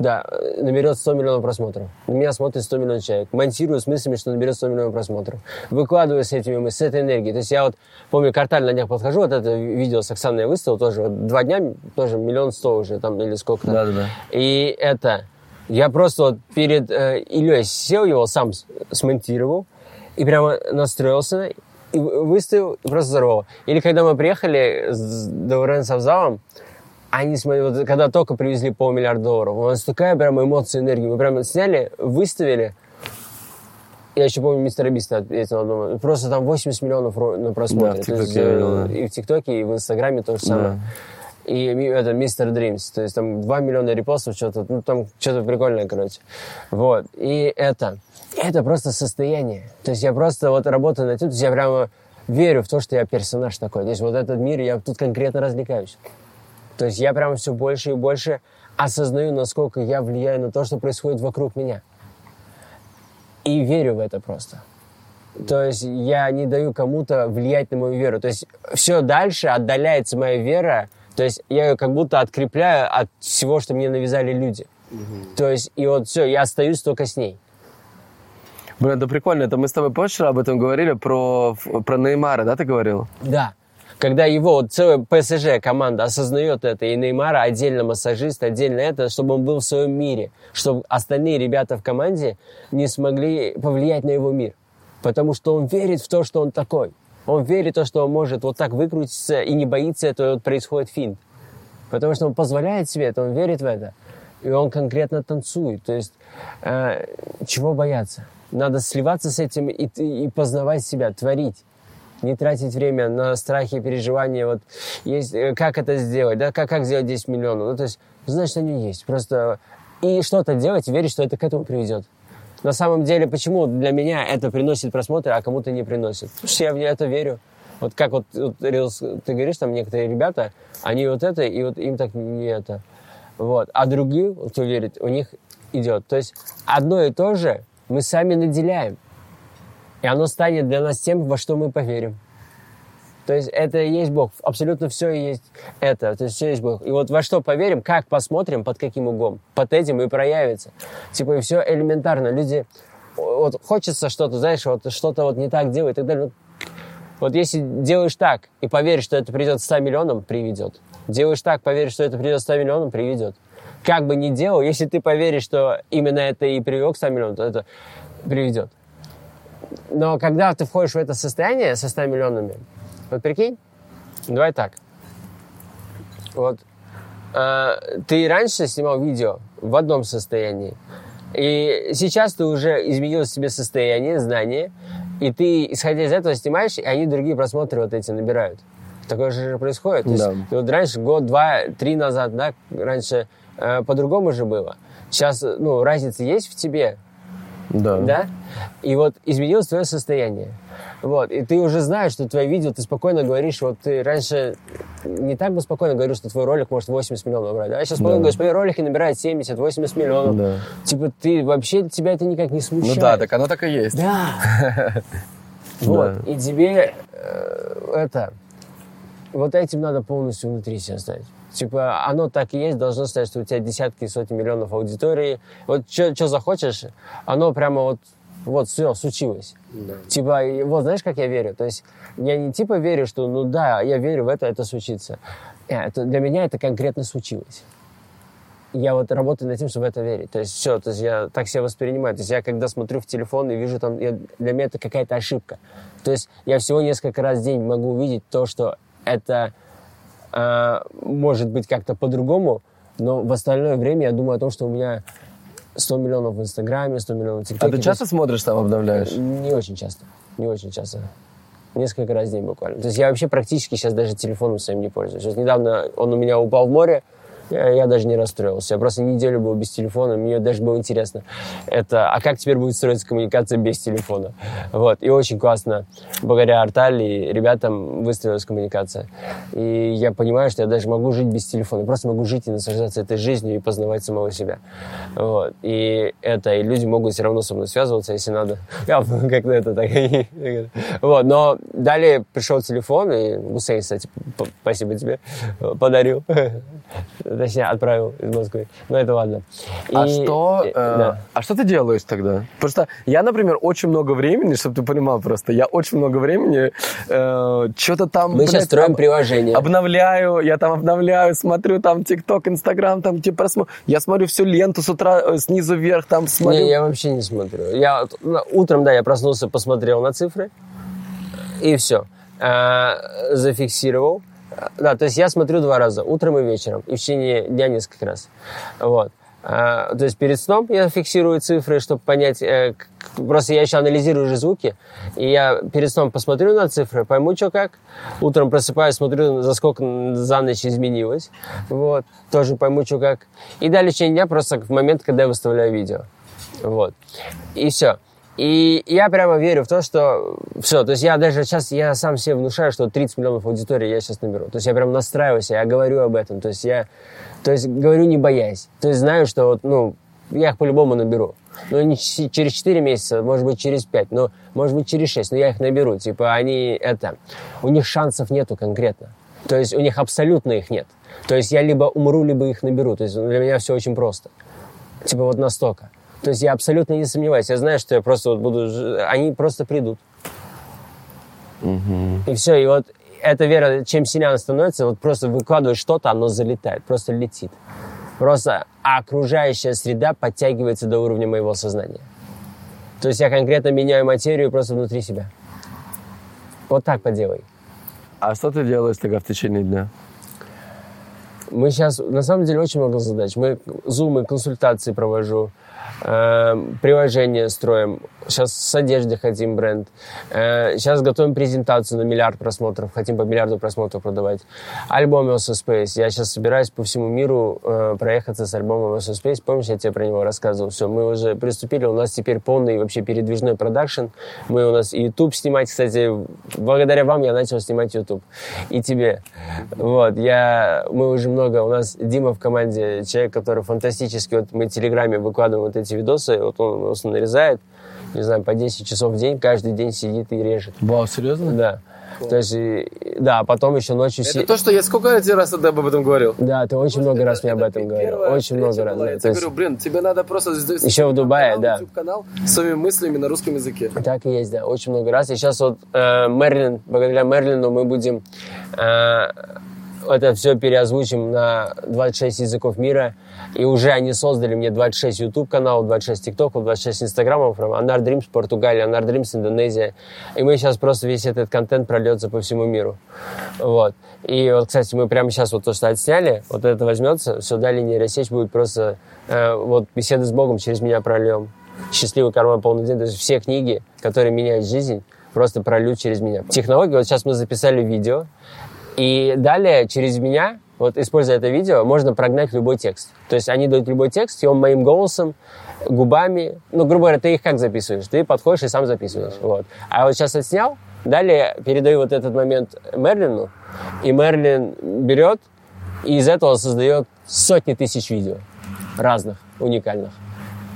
да, э, наберет 100 миллионов просмотров. На меня смотрит 100 миллионов человек. Монтирую с мыслями, что наберет 100 миллионов просмотров. Выкладываю с этими мыслями, с этой энергией. То есть я вот, помню, карталь на днях подхожу, вот это видео с Оксаной я выставил тоже, вот два дня тоже миллион сто уже там или сколько-то. Да-да-да. И это, я просто вот перед э, Ильей сел, его сам смонтировал, и прямо настроился, и вы- выставил, и просто взорвал. Или когда мы приехали с Даурен с Авзалом, они, смотри, вот когда только привезли полмиллиарда долларов, у нас такая прям эмоция, энергия. Мы прямо сняли, выставили, Я еще помню, мистер Бист ответил одному. Просто там 80 миллионов на просмотре. Да, в есть, видел, э, да. И в ТикТоке, и в Инстаграме то же самое. И ми- это Мистер Дримс. То есть там 2 миллиона репостов, что-то, ну там что-то прикольное, короче. Вот. И это, это просто состояние. То есть я просто вот работаю над тем, то есть я прямо верю в то, что я персонаж такой. То есть вот этот мир, я тут конкретно развлекаюсь. То есть я прямо все больше и больше осознаю, насколько я влияю на то, что происходит вокруг меня. И верю в это просто. То есть я не даю кому-то влиять на мою веру. То есть все дальше отдаляется моя вера. То есть я ее как будто открепляю от всего, что мне навязали люди. То есть и вот все, я остаюсь только с ней. Блин, это прикольно. Это мы с тобой позже об этом говорили, про, про Неймара, да, ты говорил? Да. Когда его вот целая ПСЖ команда осознает это, и Неймара отдельно массажист, отдельно это, чтобы он был в своем мире, чтобы остальные ребята в команде не смогли повлиять на его мир. Потому что он верит в то, что он такой. Он верит в то, что он может вот так выкрутиться и не боится этого, и вот происходит финт. Потому что он позволяет себе это, он верит в это. И он конкретно танцует. То есть э, чего бояться? Надо сливаться с этим и, и познавать себя, творить. Не тратить время на страхи и переживания. Вот есть, э, как это сделать, да, как, как сделать 10 миллионов. Ну, то есть, значит, они есть. Просто и что-то делать, верить, что это к этому приведет. На самом деле, почему для меня это приносит просмотры, а кому-то не приносит? Потому что я в это верю. Вот как вот, вот ты говоришь, там некоторые ребята, они вот это, и вот им так не это. Вот. А другие, кто верит, у них идет. То есть одно и то же мы сами наделяем. И оно станет для нас тем, во что мы поверим. То есть это и есть Бог. Абсолютно все и есть это. То есть все есть Бог. И вот во что поверим, как посмотрим, под каким углом. Под этим и проявится. Типа и все элементарно. Люди... Вот хочется что-то, знаешь, вот что-то вот не так делать и так далее. Вот если делаешь так и поверишь, что это придет 100 миллионам, приведет. Делаешь так, поверишь, что это придет 100 миллионам, приведет. Как бы ни делал, если ты поверишь, что именно это и привело к 100 миллионам, то это приведет. Но когда ты входишь в это состояние со 100 миллионами, вот прикинь, давай так. Вот э, ты раньше снимал видео в одном состоянии, и сейчас ты уже изменил себе состояние, знание, и ты, исходя из этого, снимаешь, и они другие просмотры вот эти набирают. Такое же происходит. То Да. есть, вот раньше, год, два, три назад, да, раньше э, по-другому же было. Сейчас, ну, разница есть в тебе, Да. да? И вот изменилось твое состояние. Вот, и ты уже знаешь, что твое видео, ты спокойно говоришь, вот ты раньше не так бы спокойно говорил, что твой ролик может 80 миллионов набрать, да? А сейчас спокойно говоришь, мои ролики набирают 70-80 миллионов. Да. Типа ты вообще, тебя это никак не смущает. Ну да, так оно так и есть. Да. [laughs] Вот, и тебе э, это, вот этим надо полностью внутри себя ставить. Типа, оно так и есть, должно стать, что у тебя десятки и сотни миллионов аудитории. Вот что захочешь, оно прямо вот, вот все, случилось. Типа, и вот знаешь, как я верю? То есть я не типа верю, что ну да, я верю в это, это случится. Э, Это, для меня это конкретно случилось. Я вот работаю над тем, чтобы в это верить. То есть все, то есть я так себя воспринимаю. То есть я когда смотрю в телефон и вижу там, я- для меня это какая-то ошибка. То есть я всего несколько раз в день могу увидеть то, что это может быть как-то по-другому, но в остальное время я думаю о том, что у меня 100 миллионов в Инстаграме, 100 миллионов в ТикТоке. А ты То часто есть смотришь там, обновляешь? Не очень часто. Не очень часто. Несколько раз в день буквально. То есть я вообще практически сейчас даже телефоном своим не пользуюсь. Вот недавно он у меня упал в море, я, я даже не расстроился. Я просто неделю был без телефона, мне даже было интересно, это, а как теперь будет строиться коммуникация без телефона. Вот. И очень классно, благодаря Артали ребятам выстроилась коммуникация. И я понимаю, что я даже могу жить без телефона. Просто могу жить и наслаждаться этой жизнью и познавать самого себя. Вот. И это, и люди могут все равно со мной связываться, если надо. Я [laughs] как-то это так. Вот. Но далее пришел телефон, и Гусейн, кстати, спасибо тебе, подарил. Точнее, отправил из Москвы. Но это ладно. А И- что, э, э, да. а что ты делаешь тогда? Потому что я, например, очень много времени, чтобы ты понимал просто, я очень много времени э, что-то там... Мы сейчас блядь, строим об- приложение. Обновляю, я там обновляю, смотрю там ТикТок, Инстаграм, там типа просмо- Я смотрю всю ленту с утра э, снизу вверх, там смотрю. Не, я вообще не смотрю. Я ну, утром, да, я проснулся, посмотрел на цифры, и все. зафиксировал. Да, то есть я смотрю два раза, утром и вечером, и в течение дня несколько раз. Вот. А, то есть перед сном я фиксирую цифры, чтобы понять, э, просто я еще анализирую уже звуки, и я перед сном посмотрю на цифры, пойму, что как. Утром просыпаюсь, смотрю, за сколько за ночь изменилось. Вот, тоже пойму, что как. И далее в течение дня просто в момент, когда я выставляю видео. Вот. И все. И я прямо верю в то, что все, то есть я даже сейчас, я сам себе внушаю, что 30 миллионов аудитории я сейчас наберу. То есть я прям настраиваюсь, я говорю об этом. То есть я, то есть говорю не боясь. То есть знаю, что вот, ну, я их по-любому наберу. Ну, не через 4 месяца, может быть, через 5, но, может быть, через 6, но я их наберу. Типа, они, это, у них шансов нету конкретно. То есть у них абсолютно их нет. То есть я либо умру, либо их наберу. То есть для меня все очень просто. Типа вот настолько. То есть я абсолютно не сомневаюсь. Я знаю, что я просто вот буду... Они просто придут. Угу. И все. И вот эта вера, чем сильнее она становится, вот просто выкладываешь что-то, оно залетает, просто летит. Просто окружающая среда подтягивается до уровня моего сознания. То есть я конкретно меняю материю просто внутри себя. Вот так поделай. А что ты делаешь тогда в течение дня? Мы сейчас, на самом деле, очень много задач. Мы зумы, консультации провожу, приложение строим. Сейчас с одежды хотим бренд. Э, сейчас готовим презентацию на миллиард просмотров. Хотим по миллиарду просмотров продавать. Альбом LSO Space. Я сейчас собираюсь по всему миру э, проехаться с альбомом LSO Space. Помнишь, я тебе про него рассказывал? Все, мы уже приступили. У нас теперь полный вообще передвижной продакшн. Мы у нас YouTube снимать. Кстати, благодаря вам я начал снимать YouTube. И тебе. Вот, я, мы уже много, у нас Дима в команде, человек, который фантастически, вот мы в Телеграме выкладываем вот эти видосы, вот он просто нарезает, не знаю, по 10 часов в день, каждый день сидит и режет. Вау, серьезно? Да. То есть, да, а потом еще ночью... Это си- то, что я сколько тебе раз об этом говорил? Да, ты очень много раз мне об этом говорил. Очень много раз. да. Я То тебе есть, говорю, блин, тебе надо просто. Еще в Дубае, да. канал с своими мыслями на русском языке. Так и есть, да, очень много раз. И сейчас вот э, Мерлин, благодаря Мерлину мы будем э, это все переозвучим на 26 языков мира. И уже они создали мне 26 YouTube каналов, 26 ТикТоков, 26 Инстаграмов. Anar Dreams Португалия, Anar Dreams Индонезия. И мы сейчас просто весь этот контент прольется по всему миру. Вот. И вот, кстати, мы прямо сейчас вот то, что отсняли, вот это возьмется, все, далее нейросеть будет просто э, вот беседы с Богом через меня прольем. Счастливый карман полный день. То есть все книги, которые меняют жизнь, просто прольют через меня. Технология, вот сейчас мы записали видео, и далее через меня, вот используя это видео, можно прогнать любой текст. То есть они дают любой текст, и он моим голосом, губами, ну, грубо говоря, ты их как записываешь? Ты подходишь и сам записываешь. Вот. А вот сейчас отснял, далее передаю вот этот момент Мерлину, и Мерлин берет и из этого создает сотни тысяч видео разных, уникальных.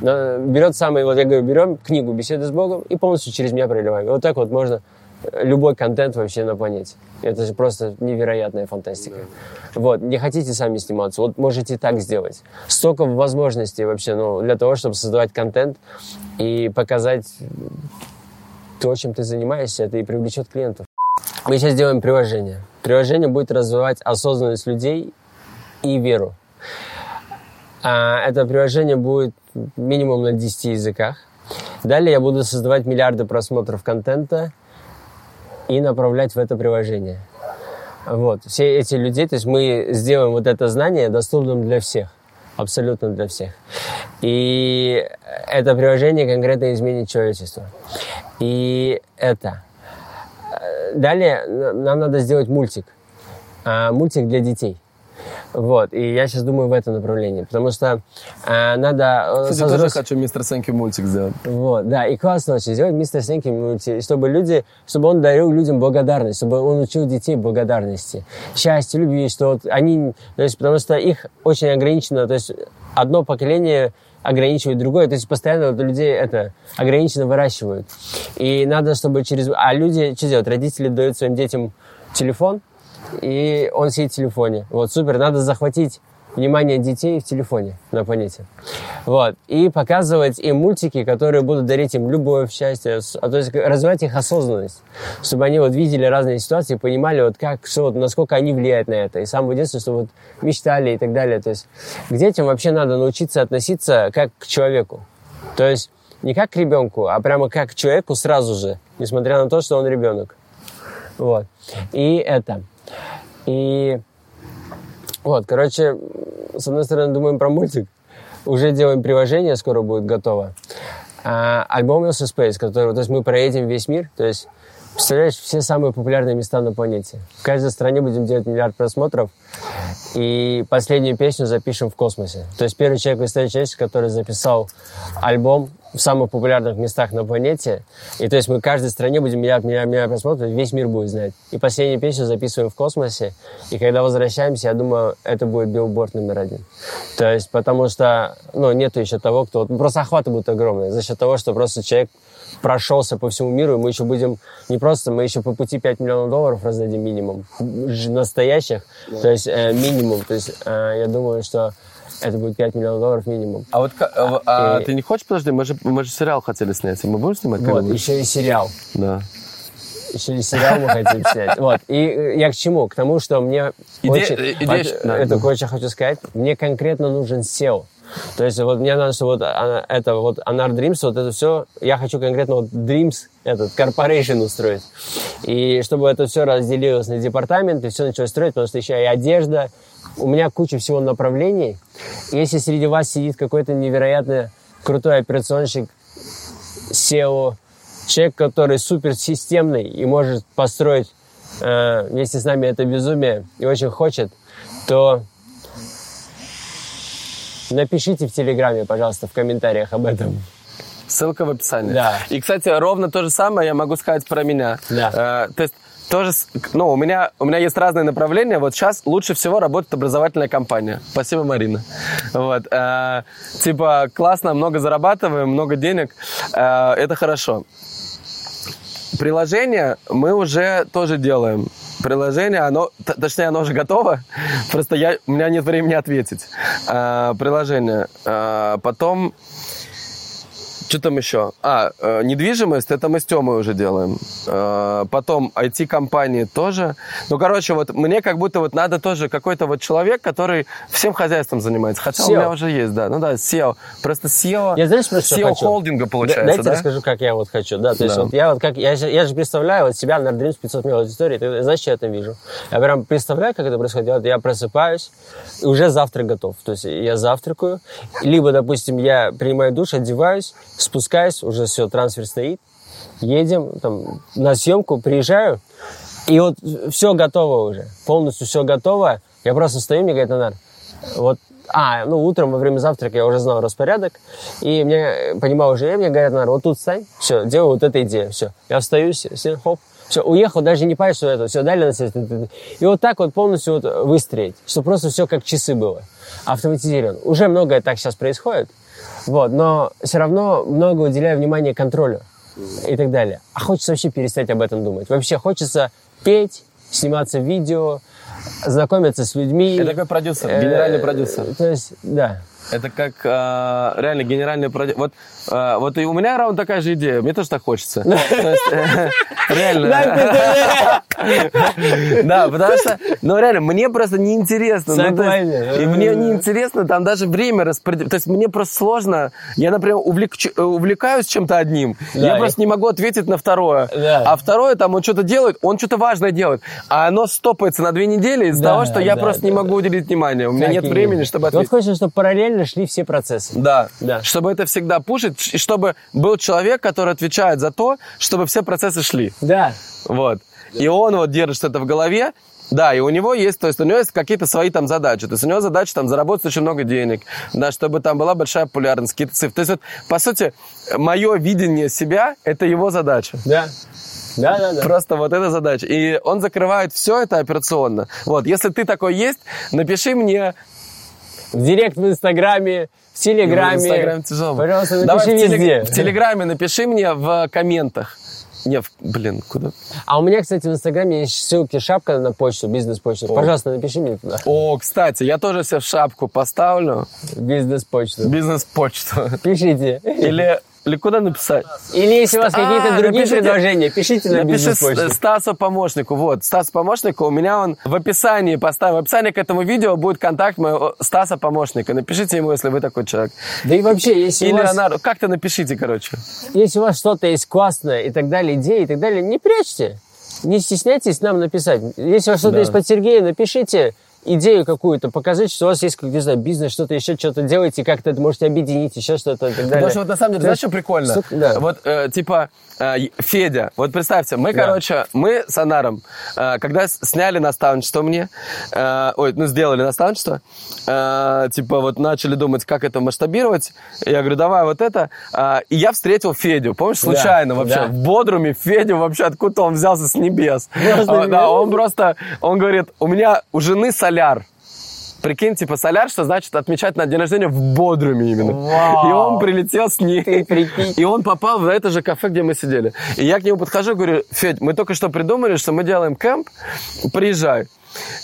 Но Берет самый, вот я говорю, берем книгу «Беседы с Богом» и полностью через меня проливаем. Вот так вот можно любой контент вообще на планете. Это же просто невероятная фантастика. Вот, не хотите сами сниматься, вот можете так сделать. Столько возможностей вообще, ну, для того, чтобы создавать контент и показать то, чем ты занимаешься, это и привлечет клиентов. Мы сейчас делаем приложение. Приложение будет развивать осознанность людей и веру. А, Это приложение будет минимум на 10 языках. Далее я буду создавать миллиарды просмотров контента и направлять в это приложение. Вот. Все эти людей, то есть мы сделаем вот это знание доступным для всех. Абсолютно для всех. И это приложение конкретно изменит человечество. И это. Далее нам надо сделать мультик. А, Мультик для детей. Вот, и я сейчас думаю в этом направлении, потому что э, надо... э, Кстати, тоже взрос- хочу мистер Сенки мультик сделать. вот, да, и классно очень сделать мистер Сенки мульти, чтобы люди, чтобы он дарил людям благодарность, чтобы он учил детей благодарности, счастья, любви, что вот они, то есть, потому что их очень ограничено, то есть одно поколение ограничивает другое, то есть постоянно вот людей это ограниченно выращивают. И надо, чтобы через... А люди, что делают? Родители дают своим детям телефон, и он сидит в телефоне. Вот, супер, надо захватить внимание детей в телефоне на планете. Вот. И показывать им мультики, которые будут дарить им любовь, счастье, а то есть развивать их осознанность, чтобы они вот видели разные ситуации, понимали вот как, что вот, насколько они влияют на это. И с самого детства, чтобы вот мечтали и так далее. То есть к детям вообще надо научиться относиться как к человеку. То есть не как к ребенку, а прямо как к человеку сразу же, несмотря на то, что он ребенок. Вот. И это. И вот, короче, с одной стороны, думаем про мультик. Уже делаем приложение, скоро будет готово. А, альбом Ilse Space, который, то есть мы проедем весь мир, то есть Представляешь, все самые популярные места на планете. В каждой стране будем делать миллиард просмотров. И последнюю песню запишем в космосе. То есть первый человек в истории человечества, который записал альбом в самых популярных местах на планете. И то есть мы в каждой стране будем миллиард, миллиард, миллиард просмотров, весь мир будет знать. И последнюю песню записываем в космосе. И когда возвращаемся, я думаю, это будет билборд номер один. То есть потому что, ну, нету еще того, кто... Просто охваты будут огромные. За счет того, что просто человек прошелся по всему миру, и мы еще будем не просто, мы еще по пути 5 миллионов долларов раздадим минимум, настоящих, да. то есть э, минимум, то есть э, я думаю, что это будет 5 миллионов долларов минимум. А вот а, а и... ты не хочешь, подожди, мы же, мы же сериал хотели снять, мы будем снимать? Вот, еще и сериал. Да. Еще и сериал мы хотим снять. Вот. И э, я к чему? К тому, что мне Иде... очень... Идея... Это да. очень хочу сказать. Мне конкретно нужен SEO. То есть вот мне надо, что вот она, это вот Anar Dreams, вот это все, я хочу конкретно вот Dreams, этот, corporation устроить. И чтобы это все разделилось на департаменты, все началось строить, потому что еще и одежда, у меня куча всего направлений. Если среди вас сидит какой-то невероятно крутой операционщик, SEO, человек, который супер системный и может построить э, вместе с нами это безумие и очень хочет, то Напишите в Телеграме, пожалуйста, в комментариях об этом. Ссылка в описании. Да. И, кстати, ровно то же самое я могу сказать про меня. Да. Э, то есть тоже, ну, у меня, у меня есть разные направления. Вот сейчас лучше всего работает образовательная компания. Спасибо, Марина. Вот. Э, типа, классно, много зарабатываем, много денег. Э, это хорошо. Приложение мы уже тоже делаем приложение, оно, точнее, оно уже готово, просто я, у меня нет времени ответить. А, приложение. А, потом что там еще? А, э, недвижимость, это мы с Тёмой уже делаем. Э, потом IT-компании тоже. Ну, короче, вот мне как будто вот надо тоже какой-то вот человек, который всем хозяйством занимается. Хотя SEO. у меня уже есть, да. Ну да, SEO. Просто SEO, я, знаешь, просто SEO холдинга получается, Дайте да? расскажу, как я вот хочу. Да, то есть да. вот я вот как, я, я же представляю вот себя на Dreams 500 миллионов аудитории, ты знаешь, что я там вижу? Я прям представляю, как это происходит. Я просыпаюсь, и уже завтрак готов. То есть я завтракаю, либо, допустим, я принимаю душ, одеваюсь, спускаюсь, уже все, трансфер стоит, едем там, на съемку, приезжаю, и вот все готово уже, полностью все готово. Я просто стою, мне говорит, Анар, вот а, ну, утром во время завтрака я уже знал распорядок, и мне, понимал уже, мне говорят, Нар, вот тут стань, все, делаю вот эта идея, все. Я встаю, все, хоп, все, уехал, даже не понимаю, что это, все, дали на И вот так вот полностью вот выстроить, чтобы просто все как часы было, автоматизировано. Уже многое так сейчас происходит, вот, но все равно много уделяю внимания контролю и так далее. А хочется вообще перестать об этом думать. Вообще хочется петь, сниматься в видео, знакомиться с людьми. Это как продюсер, генеральный продюсер. То есть, да. Это как э, реально генеральный продюсер. Вот, э, вот и у меня ровно такая же идея. Мне тоже так хочется. [laughs] Э, [laughs] реально. Да, потому что, ну реально, мне просто неинтересно. Ну, и мне неинтересно там даже время распределить. То есть мне просто сложно. Я, например, увлекаюсь чем-то одним. Я просто не могу ответить на второе. А второе, там, он что-то делает, он что-то важное делает. А оно стопается на две недели из-за того, что я просто не могу уделить внимание. У меня нет времени, чтобы ответить. Вот хочется, чтобы параллельно параллельно шли все процессы. Да, да. Чтобы это всегда пушить, и чтобы был человек, который отвечает за то, чтобы все процессы шли. Да. Вот. И он вот держит это в голове, да, и у него есть, то есть у него есть какие-то свои там задачи. То есть у него задача там заработать очень много денег, да, чтобы там была большая популярность, какие-то цифры. То есть вот, по сути, мое видение себя – это его задача. Да. Да, да, да. Просто вот эта задача. И он закрывает все это операционно. Вот, если ты такой есть, напиши мне в директ в Инстаграме, в Телеграме. В Инстаграме тяжело. Пожалуйста, напиши Давай везде. В, телег... в Телеграме напиши мне в комментах. Не, в... блин, куда? А у меня, кстати, в Инстаграме есть ссылки, шапка на почту, бизнес-почту. О. Пожалуйста, напиши мне туда. О, кстати, я тоже себе в шапку поставлю. Бизнес-почту. Бизнес-почту. Пишите. Или или куда написать? Или если у вас какие-то а, другие предложения, пишите на бизнес. Стасу помощнику. Вот, Стас помощнику. У меня он в описании поставил. В описании к этому видео будет контакт моего Стаса помощника. Напишите ему, если вы такой человек. Да и вообще, если Или у вас... Как-то напишите, короче. Если у вас что-то есть классное и так далее, идеи и так далее, не прячьте. Не стесняйтесь нам написать. Если у вас что-то да. есть под Сергея, напишите идею какую-то, показать, что у вас есть, как, не знаю, бизнес, что-то еще, что-то делаете, как-то это можете объединить, еще что-то и так далее. Потому что вот на самом деле, знаешь, что прикольно? Столько- да. Вот, э, типа, э, Федя, вот представьте, мы, Да. короче, мы с Анаром, э, когда сняли наставничество мне, э, ой, ну, сделали наставничество, э, типа, вот начали думать, как это масштабировать, я говорю, давай вот это, э, и я встретил Федю, помнишь, Да, случайно вообще, да. в Бодруме Федю вообще, откуда он взялся с небес. Просто А, Да, он просто, он говорит, у меня у жены соляр. Прикинь, типа соляр, что значит отмечать на день рождения в Бодруме именно. Вау. И он прилетел с ней. И он попал в это же кафе, где мы сидели. И я к нему подхожу, говорю, Федь, мы только что придумали, что мы делаем кемп, приезжай.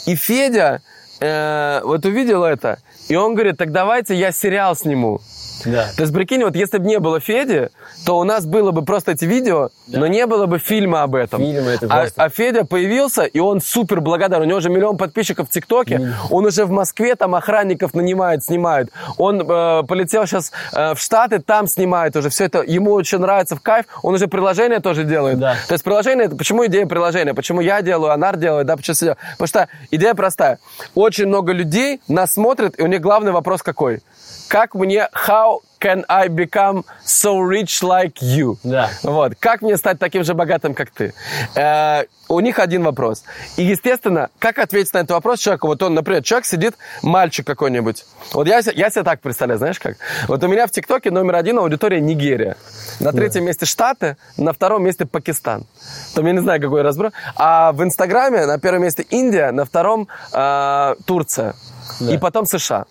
И Федя э, вот увидел это, и он говорит, так давайте я сериал сниму. Да. То есть, прикинь, вот если бы не было Феди, то у нас было бы просто эти видео, но не было бы фильма об этом. Фильма это а, просто- а Федя появился, и он супер благодарен. У него уже миллион подписчиков в ТикТоке. Он уже в Москве там охранников нанимает, снимает. Он э, полетел сейчас в Штаты, там снимает уже. Все это ему очень нравится в кайф. Он уже приложение тоже делает. Да. То есть приложение, почему идея приложения? Почему я делаю, Анар делает, да, почему делают? Потому что идея простая. Очень много людей нас смотрят, и у них главный вопрос какой? Как мне, how can I become so rich like you? Да. Вот. Как мне стать таким же богатым, как ты? Э, у них один вопрос. И, естественно, как ответить на этот вопрос человеку? Вот он, например, человек сидит, мальчик какой-нибудь. Вот я, я себе так представляю, знаешь как? Вот у меня в ТикТоке номер один аудитория Нигерия. На третьем месте Штаты, на втором месте Пакистан. Там я не знаю, какой разброс. А в Инстаграме на первом месте Индия, на втором э, Турция. Да. И потом США.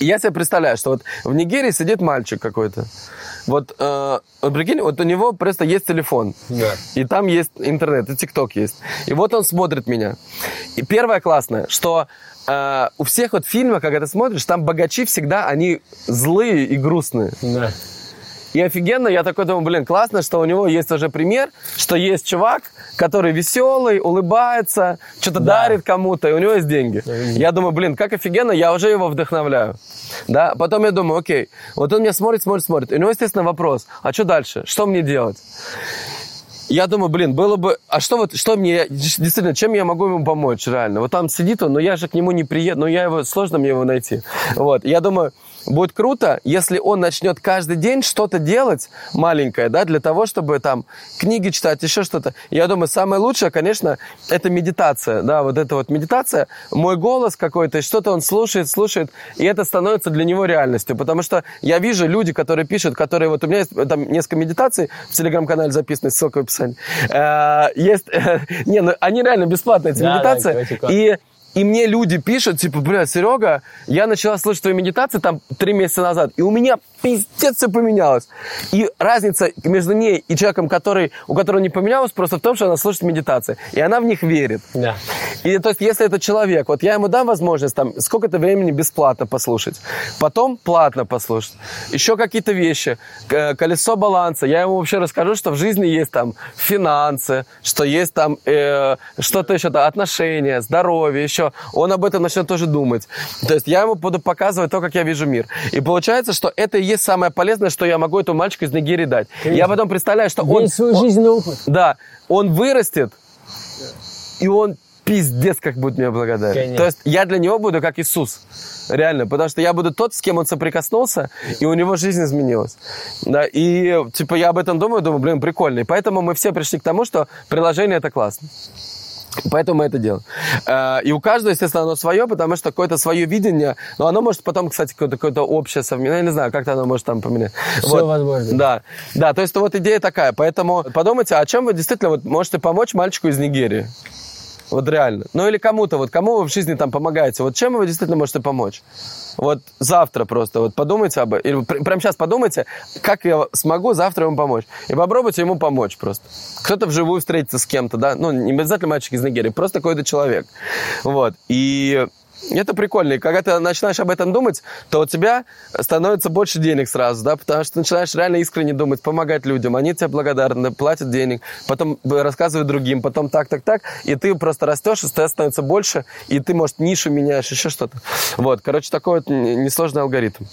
Я себе представляю, что вот в Нигерии сидит мальчик какой-то. Вот, э, вот прикинь, вот у него просто есть телефон. Да. И там есть интернет, и ТикТок есть. И вот он смотрит меня. И первое классное, что э, у всех вот фильмов, когда ты смотришь, там богачи всегда, они злые и грустные. Да. И офигенно, я такой думаю, блин, классно, что у него есть уже пример, что есть чувак, который веселый, улыбается, что-то Да. дарит кому-то, и у него есть деньги. Я думаю, блин, как офигенно, я уже его вдохновляю. Да, потом я думаю, окей, вот он меня смотрит, смотрит, смотрит. И у него, естественно, вопрос, а что дальше? Что мне делать? Я думаю, блин, было бы... А что вот, что мне... Действительно, чем я могу ему помочь, реально? Вот там сидит он, но я же к нему не приеду, но я его... Сложно мне его найти. Вот, я думаю, будет круто, если он начнет каждый день что-то делать маленькое, да, для того, чтобы там книги читать, еще что-то. Я думаю, самое лучшее, конечно, это медитация, да, вот эта вот медитация, мой голос какой-то, что-то он слушает, слушает, и это становится для него реальностью, потому что я вижу люди, которые пишут, которые, вот у меня есть э, там несколько медитаций в телеграм-канале записаны, ссылка в описании, Э, есть, [laughs] не, ну они реально бесплатные, эти медитации, и и мне люди пишут, типа, бля, Серега, я начала слушать твои медитации там три месяца назад, и у меня пиздец все поменялось. И разница между ней и человеком, который, у которого не поменялось, просто в том, что она слушает медитации, и она в них верит. Да. И то есть, если это человек, вот я ему дам возможность там сколько-то времени бесплатно послушать, потом платно послушать, еще какие-то вещи, к- колесо баланса, я ему вообще расскажу, что в жизни есть там финансы, что есть там э, что-то еще, да, отношения, здоровье, еще. Он об этом начнет тоже думать. То есть я ему буду показывать то, как я вижу мир. И получается, что это и есть самое полезное, что я могу этому мальчику из Нигерии дать. Я потом представляю, что он... Весь свой он- жизненный опыт. да, он вырастет, и он пиздец как будет мне благодарен. Конечно. То есть я для него буду как Иисус. Реально, потому что я буду тот, с кем он соприкоснулся, и у него жизнь изменилась. Да, и типа я об этом думаю, думаю, блин, прикольно. И поэтому мы все пришли к тому, что приложение это классно. [laughs] Поэтому мы это делаем. Э, И у каждого, естественно, оно свое, потому что какое-то свое видение, но оно может потом, кстати, какое-то, какое-то общее совместное, я не знаю, как-то оно может там поменять. Всё возможно. Да, да, то есть вот идея такая. Поэтому подумайте, о чем вы действительно вот можете помочь мальчику из Нигерии. Вот реально. Ну или кому-то, вот кому вы в жизни там помогаете, вот чем вы действительно можете помочь? Вот завтра просто вот подумайте об этом, или пр- прямо сейчас подумайте, как я смогу завтра ему помочь. И попробуйте ему помочь просто. Кто-то вживую встретится с кем-то, да, ну не обязательно мальчик из Нигерии, просто какой-то человек. Вот. И это прикольно. И когда ты начинаешь об этом думать, то у тебя становится больше денег сразу, да, потому что ты начинаешь реально искренне думать, помогать людям. Они тебе благодарны, платят денег, потом рассказывают другим, потом так, так, так. И ты просто растешь, и становится больше, и ты, может, нишу меняешь, еще что-то. Вот, короче, такой вот несложный алгоритм.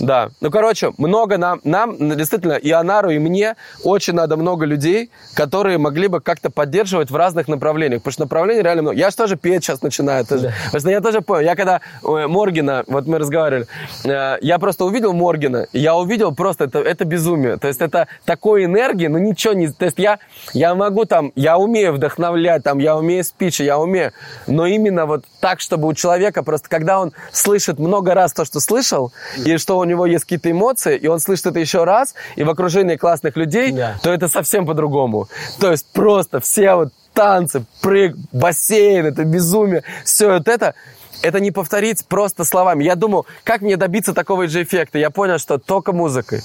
Да. Ну, короче, много нам, нам, действительно, и Анару, и мне очень надо много людей, которые могли бы как-то поддерживать в разных направлениях. Потому что направлений реально много. Я же тоже петь сейчас начинаю. Тоже. Потому что я тоже понял. Я когда э, Моргина, вот мы разговаривали, э, я просто увидел Моргина, и я увидел просто, это, это безумие. То есть это такой энергии, ну ничего не... То есть я, я могу там, я умею вдохновлять, там, я умею спичи, я умею, но именно вот так, чтобы у человека просто, когда он слышит много раз то, что слышал, и что у него есть какие-то эмоции, и он слышит это еще раз, и в окружении классных людей, Да. то это совсем по-другому. То есть просто все вот танцы, прыг, бассейн, это безумие, все вот это, это не повторить просто словами. Я думал, как мне добиться такого же эффекта? Я понял, что только музыкой.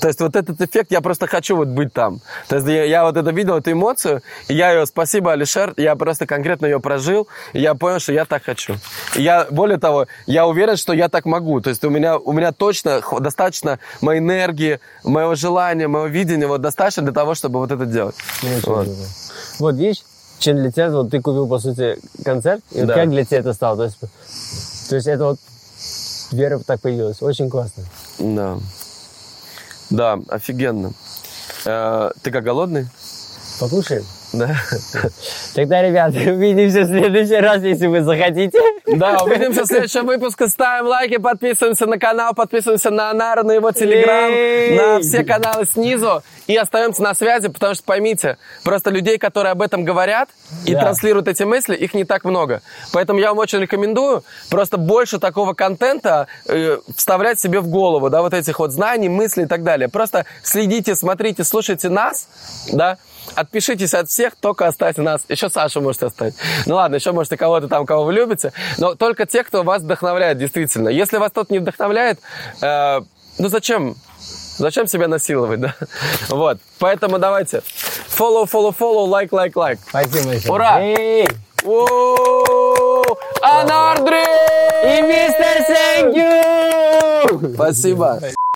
То есть вот этот эффект, я просто хочу вот быть там. То есть я, я вот это видел, эту эмоцию, и я ее, спасибо, Алишер, я просто конкретно ее прожил, и я понял, что я так хочу. И я, более того, я уверен, что я так могу. То есть у меня, у меня точно достаточно моей энергии, моего желания, моего видения вот достаточно для того, чтобы вот это делать. Очень Вот. Вот видишь, чем для тебя, вот ты купил, по сути, концерт, и вот Да. как для тебя это стало? То есть, то есть это вот вера так появилась. Очень классно. Да. Да, офигенно. Э, ты как, голодный? Покушаем? Да. Тогда, ребята, [laughs] увидимся в следующий раз, если вы захотите. Да, увидимся в следующем выпуске. Ставим лайки, подписываемся на канал, подписываемся на Анару, на его телеграм, на все каналы снизу. И остаемся на связи, потому что поймите, просто людей, которые об этом говорят и Да. транслируют эти мысли, их не так много. Поэтому я вам очень рекомендую просто больше такого контента э, вставлять себе в голову, да, вот этих вот знаний, мыслей и так далее. Просто следите, смотрите, слушайте нас, да, Отпишитесь от всех, только оставьте нас. Еще Сашу можете оставить. Ну ладно, еще можете кого-то там, кого вы любите. Но только те, кто вас вдохновляет, действительно. Если вас тот не вдохновляет, э, ну зачем? Зачем себя насиловать, [laughs] да? Вот. Поэтому давайте. Follow, follow, follow, like, like, like. Спасибо большое. Ура! Анардрис! И мистер you! Спасибо.